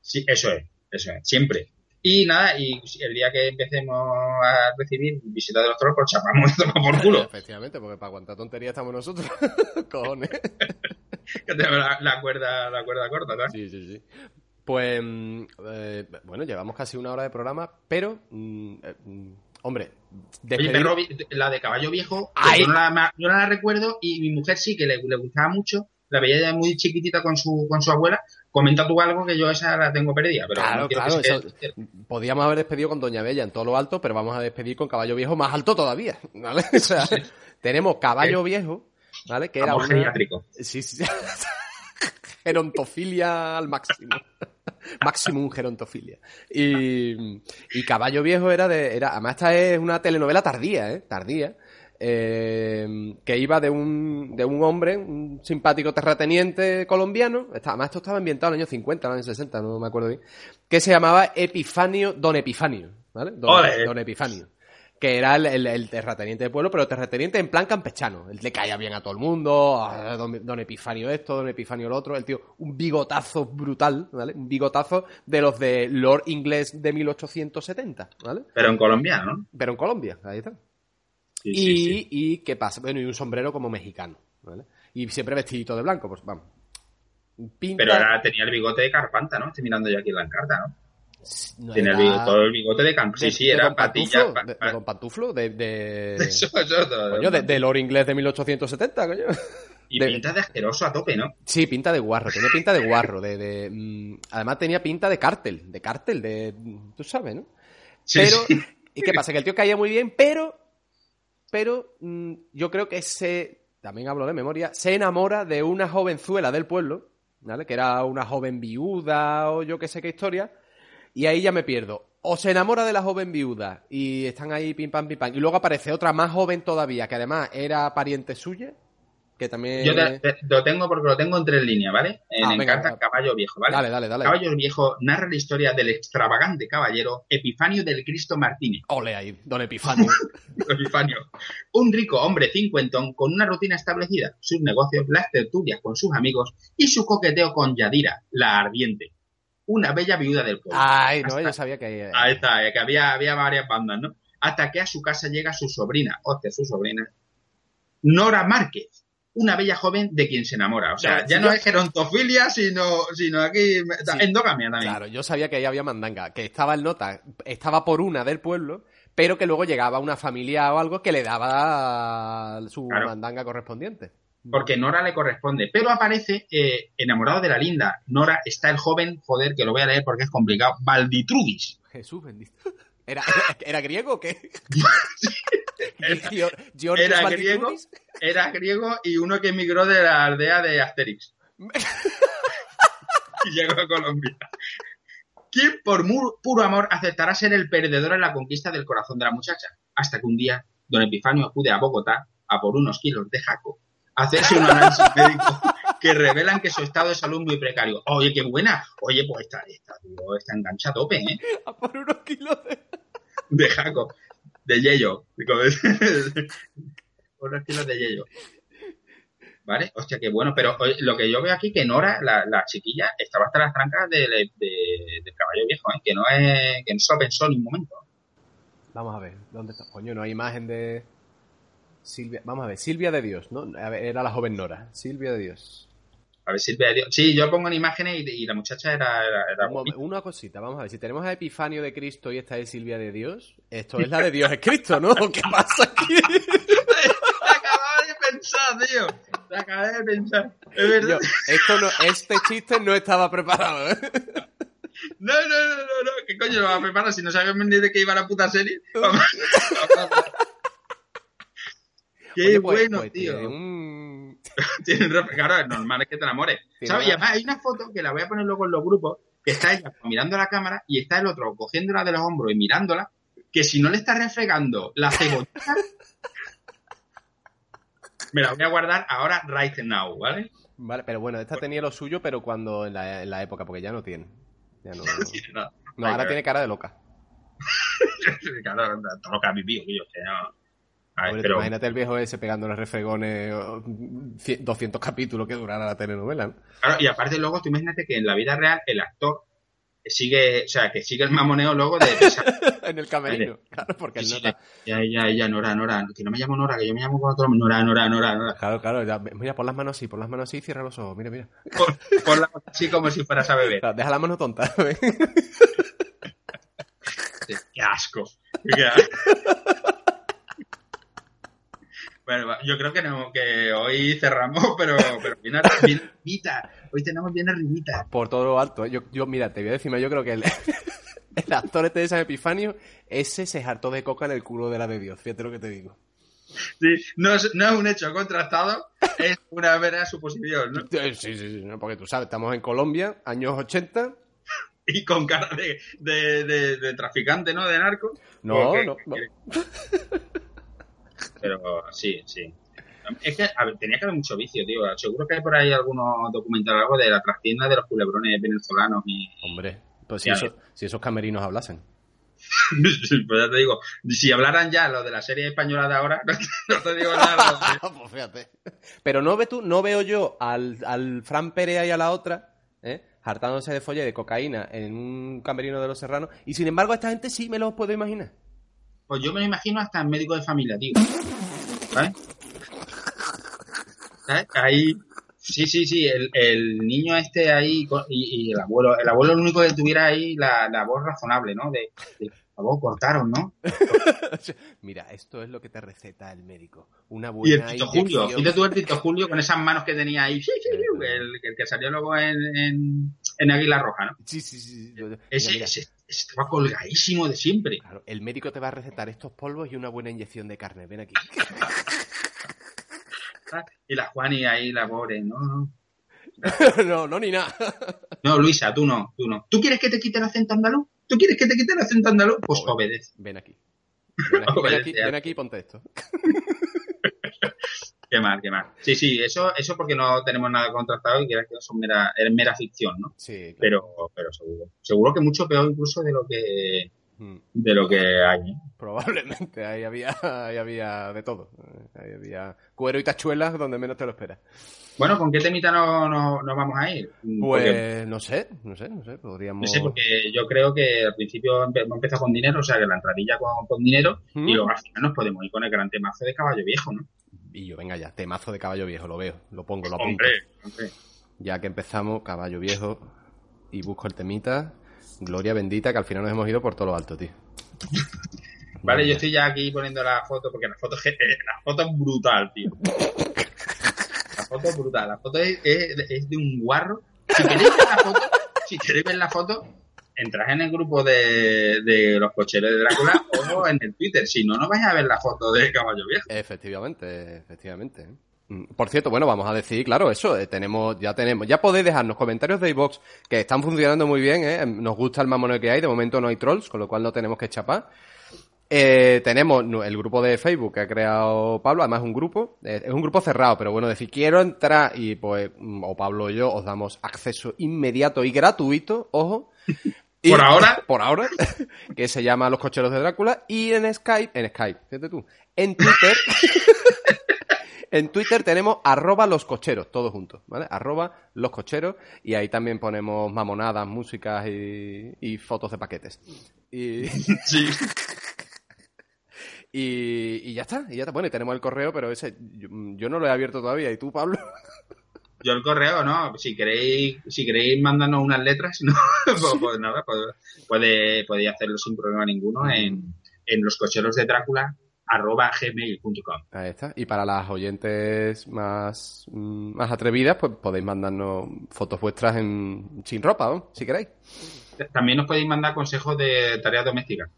Speaker 3: Sí, eso es, eso es, siempre. Y nada, y el día que empecemos a recibir visitas de los trolls, pues chapamos tomamos por culo.
Speaker 2: Efectivamente, porque para aguantar tontería estamos nosotros. Cojones.
Speaker 3: que tenemos la, la cuerda, la cuerda corta, ¿sabes?
Speaker 2: Sí, sí, sí. Pues, mm, eh, bueno, llevamos casi una hora de programa, pero, mm, eh, mm, hombre,
Speaker 3: Oye, vi- la de caballo viejo, yo no, la, yo no la recuerdo y mi mujer sí que le, le gustaba mucho. La veía ya muy chiquitita con su, con su abuela. Comenta tú algo que yo esa la tengo perdida, pero
Speaker 2: Claro,
Speaker 3: no
Speaker 2: claro,
Speaker 3: que se-
Speaker 2: eso- Podíamos haber despedido con Doña Bella en todo lo alto, pero vamos a despedir con Caballo Viejo más alto todavía, ¿vale? O sea, tenemos Caballo Viejo, ¿vale? Que era una...
Speaker 3: geriátrico.
Speaker 2: Sí, sí. Gerontofilia al máximo. Maximum gerontofilia. Y, y Caballo Viejo era de. Era, además, esta es una telenovela tardía, ¿eh? Tardía. eh, que iba de un, de un hombre, un simpático terrateniente colombiano. Está- además, esto estaba ambientado en los años 50, en los años 60, no me acuerdo bien. Que se llamaba Epifanio, Don Epifanio. ¿Vale? Don Epifanio que era el, el- el terrateniente del pueblo, pero terrateniente en plan campechano. Él le caía bien a todo el mundo, ah, don, don Epifanio esto, don Epifanio lo otro, el tío, un bigotazo brutal, ¿vale? Un bigotazo de los de Lord Inglés de 1870, ¿vale?
Speaker 3: Pero en colombiano, ¿no?
Speaker 2: Pero en Colombia, ahí está.
Speaker 3: Sí,
Speaker 2: y,
Speaker 3: sí, sí.
Speaker 2: y ¿qué pasa? Bueno, y un sombrero como mexicano, ¿vale? Y siempre vestidito de blanco, pues vamos. Pinta...
Speaker 3: Pero era, tenía el bigote de Carpanta, ¿no? Estoy mirando yo aquí la encarta, ¿no?
Speaker 2: No
Speaker 3: Tiene el
Speaker 2: era
Speaker 3: bigote, el bigote de Carpanta. Sí, sí,
Speaker 2: de
Speaker 3: era patilla.
Speaker 2: Pantuflo,
Speaker 3: pa-
Speaker 2: de,
Speaker 3: pa-
Speaker 2: de Don Pantuflo, de... de...
Speaker 3: Eso, eso, todo.
Speaker 2: Coño, de, de Lord Inglés de 1870, coño.
Speaker 3: y
Speaker 2: de-
Speaker 3: pinta de asqueroso a tope, ¿no?
Speaker 2: Sí, pinta de guarro, tenía pinta de guarro, de, de, mm, además tenía pinta de cártel, de cártel, de, tú sabes, ¿no?
Speaker 3: Sí,
Speaker 2: pero,
Speaker 3: sí.
Speaker 2: ¿y qué pasa? Que el tío caía muy bien, pero, pero mm, yo creo que se, también hablo de memoria, se enamora de una jovenzuela del pueblo, ¿vale? Que era una joven viuda o yo qué sé qué historia, y ahí ya me pierdo. O se enamora de la joven viuda y están ahí pim pam pim pam, y luego aparece otra más joven todavía, que además era pariente suya, que también...
Speaker 3: Yo te- te- lo tengo porque lo tengo en tres líneas, ¿vale? En
Speaker 2: Ah, venga,
Speaker 3: Encarta. Caballo Viejo, ¿vale?
Speaker 2: Dale, dale, dale.
Speaker 3: Caballo Viejo narra la historia del extravagante caballero Epifanio del Cristo Martínez.
Speaker 2: Ole ahí, don Epifanio.
Speaker 3: Epifanio. Un rico hombre cincuentón con una rutina establecida, sus negocios, las tertulias con sus amigos y su coqueteo con Yadira, la ardiente. Una bella viuda del pueblo.
Speaker 2: Ay, no, yo sabía que...
Speaker 3: Ahí está, eh, que había, había varias bandas, ¿no? Hasta que a su casa llega su sobrina, hostia, su sobrina, Nora Márquez, una bella joven de quien se enamora. O sea,
Speaker 2: Ya,
Speaker 3: ya
Speaker 2: sí,
Speaker 3: no es gerontofilia, sino, sino aquí endogamia también.
Speaker 2: Claro, yo sabía que ahí había mandanga, que estaba el nota, estaba por una del pueblo, pero que luego llegaba una familia o algo que le daba su
Speaker 3: Claro.
Speaker 2: mandanga correspondiente.
Speaker 3: Porque Nora le corresponde. Pero aparece eh, enamorado de la linda. Nora está el joven, joder, que lo voy a leer porque es complicado, Valditrudis.
Speaker 2: Jesús bendito. ¿Era, era griego o qué? Georgios
Speaker 3: era
Speaker 2: Valditrudis.
Speaker 3: Era griego y uno que emigró de la aldea de Asterix. y llegó a Colombia. ¿Quién por mu- puro amor aceptará ser el perdedor en la conquista del corazón de la muchacha? Hasta que un día don Epifanio acude a Bogotá a por unos kilos de jaco, hacerse un análisis médico que revelan que su estado de salud es muy precario. Oye, qué buena. Oye, pues está, está, tío, está engancha a tope, ¿eh?
Speaker 2: A por unos kilos de...
Speaker 3: De jaco, de yello. Unos kilos de yello. ¿Vale? Hostia, qué bueno. Pero oye, lo que yo veo aquí que Nora, la, la chiquilla, estaba hasta las trancas de- de- de- del caballo viejo, ¿eh? Que no es, que no se lo pensó en un momento.
Speaker 2: Vamos a ver, ¿dónde está? Coño, no hay imagen de... Silvia... Vamos a ver, Silvia de Dios, ¿no? A ver, era la joven Nora. Silvia de Dios.
Speaker 3: A ver, Silvia, Dios. Sí, yo pongo en imágenes y, y la muchacha era, era, era
Speaker 2: Una cosita, vamos a ver. Si tenemos a Epifanio de Cristo y esta es Silvia de Dios, esto es la de Dios es Cristo, ¿no? ¿Qué pasa aquí?
Speaker 3: De pensar, tío. Te acabé de pensar. Es
Speaker 2: Yo,
Speaker 3: verdad.
Speaker 2: esto no, este chiste no estaba preparado, ¿eh?
Speaker 3: No, no, no, no, no. ¿Qué coño lo va a preparar si no sabemos ni de qué iba la puta serie? Qué
Speaker 2: Oye, pues-
Speaker 3: bueno,
Speaker 2: pues
Speaker 3: tío.
Speaker 2: tiene un-
Speaker 3: Tiene un ref- Claro, es normal es que te enamores. Y además hay una foto que la voy a poner luego en los grupos, que está ella mirando la cámara y está el otro cogiéndola de los hombros y mirándola, que si no le está refregando la cebollita, me la voy a guardar ahora right now, ¿vale?
Speaker 2: Vale, pero bueno, esta tenía lo suyo, pero cuando en la, en la época, porque ya no tiene. Ya no,
Speaker 3: No tiene nada.
Speaker 2: no, ahora tiene cara de loca.
Speaker 3: Claro, todo lo que ha vivido, que yo sé, no.
Speaker 2: Hombre,
Speaker 3: pero,
Speaker 2: Imagínate el viejo ese pegándole refregones oh, cien- 200 capítulos que durara la telenovela. ¿no?
Speaker 3: claro, y aparte luego, tú imagínate que en la vida real el actor sigue, o sea, que sigue el mamoneo luego de
Speaker 2: en el camerino. Claro, porque él nota.
Speaker 3: ya, ya, ya, Nora, Nora, que no me llamo Nora, que yo me llamo con otro. Nora, Nora, Nora, Nora.
Speaker 2: Claro, claro. ya- mira, pon las manos así, pon las manos así y cierra los ojos. Mira, mira.
Speaker 3: Pon, ponla así como si fueras a beber.
Speaker 2: Claro, deja la mano tonta.
Speaker 3: Qué asco. Qué asco. Bueno, yo creo que, no, que hoy cerramos, pero, pero bien, arri- bien arribita. Hoy tenemos bien arribita.
Speaker 2: Por todo lo alto. ¿eh? Yo, yo, mira, te voy a decir, yo creo que el, el actor este de San Epifanio, ese se hartó de coca en el culo de la de Dios. Fíjate lo que te digo.
Speaker 3: Sí, no, es, no es un hecho contrastado, es una vera suposición, ¿no?
Speaker 2: Sí, sí, sí, no, porque tú sabes, estamos en Colombia, años 80.
Speaker 3: Y con cara de, de, de, de traficante, ¿no? De narco.
Speaker 2: No,
Speaker 3: Porque-
Speaker 2: no, no.
Speaker 3: Pero sí, sí. Es que a ver, tenía que haber mucho vicio, tío. Seguro que hay por ahí algunos documentales algo de la trastienda de los culebrones venezolanos y...
Speaker 2: Hombre, pues si, eso- si esos camerinos hablasen.
Speaker 3: pues ya te digo, si hablaran ya los de la serie española de ahora, no te, no te digo nada.
Speaker 2: pues fíjate. Pero no, ve tú, no veo yo al, al Fran Perea y a la otra, ¿eh? hartándose de folle de cocaína en un camerino de los serranos. Y sin embargo, a esta gente sí me lo puedo imaginar.
Speaker 3: Pues yo me lo imagino hasta en médico de familia, tío. ¿Sabes? ¿Sabes? Ahí... Sí, sí, sí, el, el niño este ahí y, y el abuelo, el abuelo lo único que tuviera ahí la, la voz razonable, ¿no? De, de por favor, cortaron, ¿no?
Speaker 2: Mira, esto es lo que te receta el médico. Una
Speaker 3: Y el
Speaker 2: buena
Speaker 3: Tito Julio, fíjate tú el Tito Julio con esas manos que tenía ahí, el, el que salió luego en, en, en Águila Roja, ¿no?
Speaker 2: Sí, sí, sí. Mira,
Speaker 3: Ese,
Speaker 2: mira,
Speaker 3: ese estaba colgadísimo de siempre.
Speaker 2: claro, el médico te va a recetar estos polvos y una buena inyección de carne. Ven aquí.
Speaker 3: Y la Juani ahí, la pobre, no, no.
Speaker 2: no, no, ni nada.
Speaker 3: No, Luisa, tú no, tú no. ¿Tú quieres que te quite el acento andaluz? ¿Tú quieres que te quite el acento andaluz? Pues
Speaker 2: Joder.
Speaker 3: obedece.
Speaker 2: Ven aquí. Ven aquí, ven aquí, ven aquí y ponte esto.
Speaker 3: Qué mal, qué mal. Sí, sí, eso, eso porque no tenemos nada contrastado y que eso es mera, es mera ficción, ¿no?
Speaker 2: Sí, claro.
Speaker 3: Pero, pero seguro. Seguro que mucho peor incluso de lo que,
Speaker 2: Mm,
Speaker 3: de lo que hay. ¿eh?
Speaker 2: Probablemente, ahí había, ahí había de todo. Ahí había cuero y tachuelas donde menos te lo esperas.
Speaker 3: Bueno, ¿con qué temita nos no, nos vamos a ir? Porque-
Speaker 2: Pues no sé, no sé, no sé, podríamos...
Speaker 3: No sé, porque yo creo que al principio empe- hemos empezado con dinero, o sea, que la entradilla con, con dinero,
Speaker 2: Mm.
Speaker 3: y luego al final nos podemos ir con el gran temazo de caballo viejo, ¿no?
Speaker 2: Y yo, venga ya, temazo de caballo viejo, lo veo, lo pongo, lo apunto.
Speaker 3: Hombre, hombre.
Speaker 2: Ya que empezamos, caballo viejo, y busco el temita, gloria bendita, que al final nos hemos ido por todo lo alto, tío.
Speaker 3: Vale, yo estoy ya aquí poniendo la foto, porque la foto, es- la foto es brutal, tío. La foto es brutal, la foto es, es- es de un guarro. Si queréis ver la foto, si queréis ver la foto, entras en el grupo de, de los cocheros de Drácula o en el Twitter. Si no, no vais a ver la foto de Caballo Viejo.
Speaker 2: Efectivamente, efectivamente. Mm, Por cierto, bueno, vamos a decir, claro, eso, eh, tenemos, ya tenemos, ya podéis dejarnos comentarios de iVox que están funcionando muy bien, ¿eh? Nos gusta el mamoneo que hay, de momento no hay trolls, con lo cual no tenemos que chapar. Eh, tenemos el grupo de Facebook que ha creado Pablo, además es un grupo, eh, es un grupo cerrado, pero bueno, decir quiero entrar y pues, mm, o Pablo o yo os damos acceso inmediato y gratuito, ojo. Y-
Speaker 3: Por ahora.
Speaker 2: Por ahora, que se llama Los Cocheros de Drácula, y en Skype, en Skype, fíjate tú, en Twitter, en Twitter tenemos arroba los cocheros, todos juntos, ¿vale? Arroba los cocheros, y ahí también ponemos mamonadas, músicas y, y fotos de paquetes. Y,
Speaker 3: Sí.
Speaker 2: y, y ya está, y ya está. Bueno, y tenemos el correo, pero ese yo, yo no lo he abierto todavía. ¿Y tú, Pablo?
Speaker 3: Yo el correo, ¿no? Si queréis, si queréis mandarnos unas letras, no, pues, pues nada, pues, puede, podéis hacerlo sin problema ninguno en, en los cocheros de Drácula arroba gmail.com.
Speaker 2: Ahí está. Y para las oyentes más, más atrevidas, pues podéis mandarnos fotos vuestras en sin ropa, ¿no? si queréis.
Speaker 3: También nos podéis mandar consejos de tareas domésticas.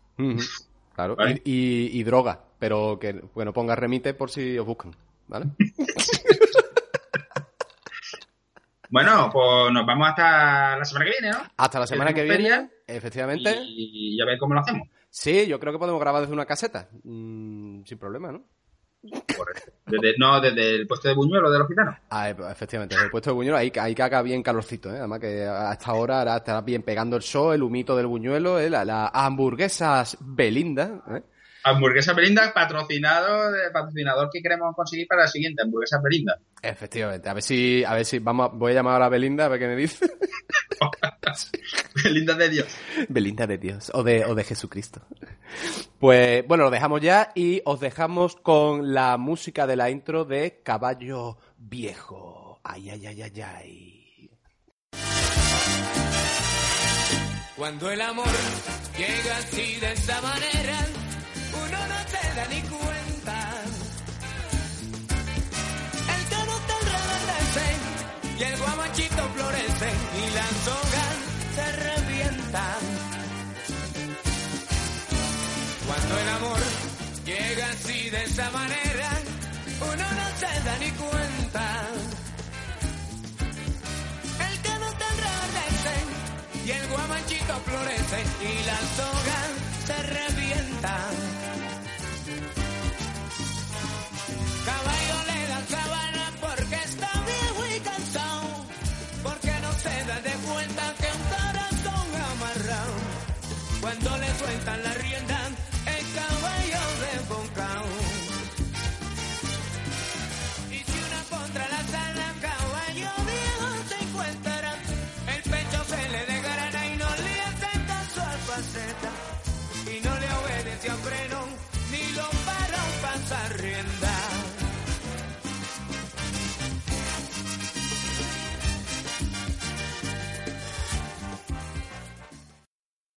Speaker 2: Claro.
Speaker 3: Vale.
Speaker 2: Y, y- y droga, pero que bueno, ponga remite por si os buscan, ¿vale?
Speaker 3: Bueno, pues nos vamos hasta la semana que viene, ¿no?
Speaker 2: Hasta la semana que viene,
Speaker 3: feria
Speaker 2: efectivamente.
Speaker 3: Y, y a ver cómo lo hacemos.
Speaker 2: Sí, yo creo que podemos grabar desde una caseta, mm, sin problema, ¿no?
Speaker 3: Correcto. Desde, no, desde el puesto de buñuelo de los gitanos.
Speaker 2: Ah, eh, efectivamente, desde el puesto de buñuelo ahí, ahí que haga bien calorcito, ¿eh? Además que a esta hora ahora estará bien pegando el sol, el humito del buñuelo, ¿eh? La- las hamburguesas Belinda, ¿eh?
Speaker 3: Hamburguesa Belinda, patrocinado, de- patrocinador que queremos conseguir para la siguiente, Hamburguesa Belinda.
Speaker 2: Efectivamente, a ver si, a ver si, vamos, a- voy a llamar a Belinda a ver qué me dice.
Speaker 3: Belinda de Dios.
Speaker 2: Belinda de Dios, o de, o de Jesucristo. Pues, bueno, lo dejamos ya y os dejamos con la música de la intro de Caballo Viejo. Ay, ay, ay, ay, ay.
Speaker 4: Cuando el amor llega así de esa manera, da ni cuenta. El tono te enreverdece y el guamachito florece y las hojas se revientan. Cuando el amor llega así de esa manera, uno no se da ni cuenta. El te enreverdece y el guamachito florece y las hojas se revientan.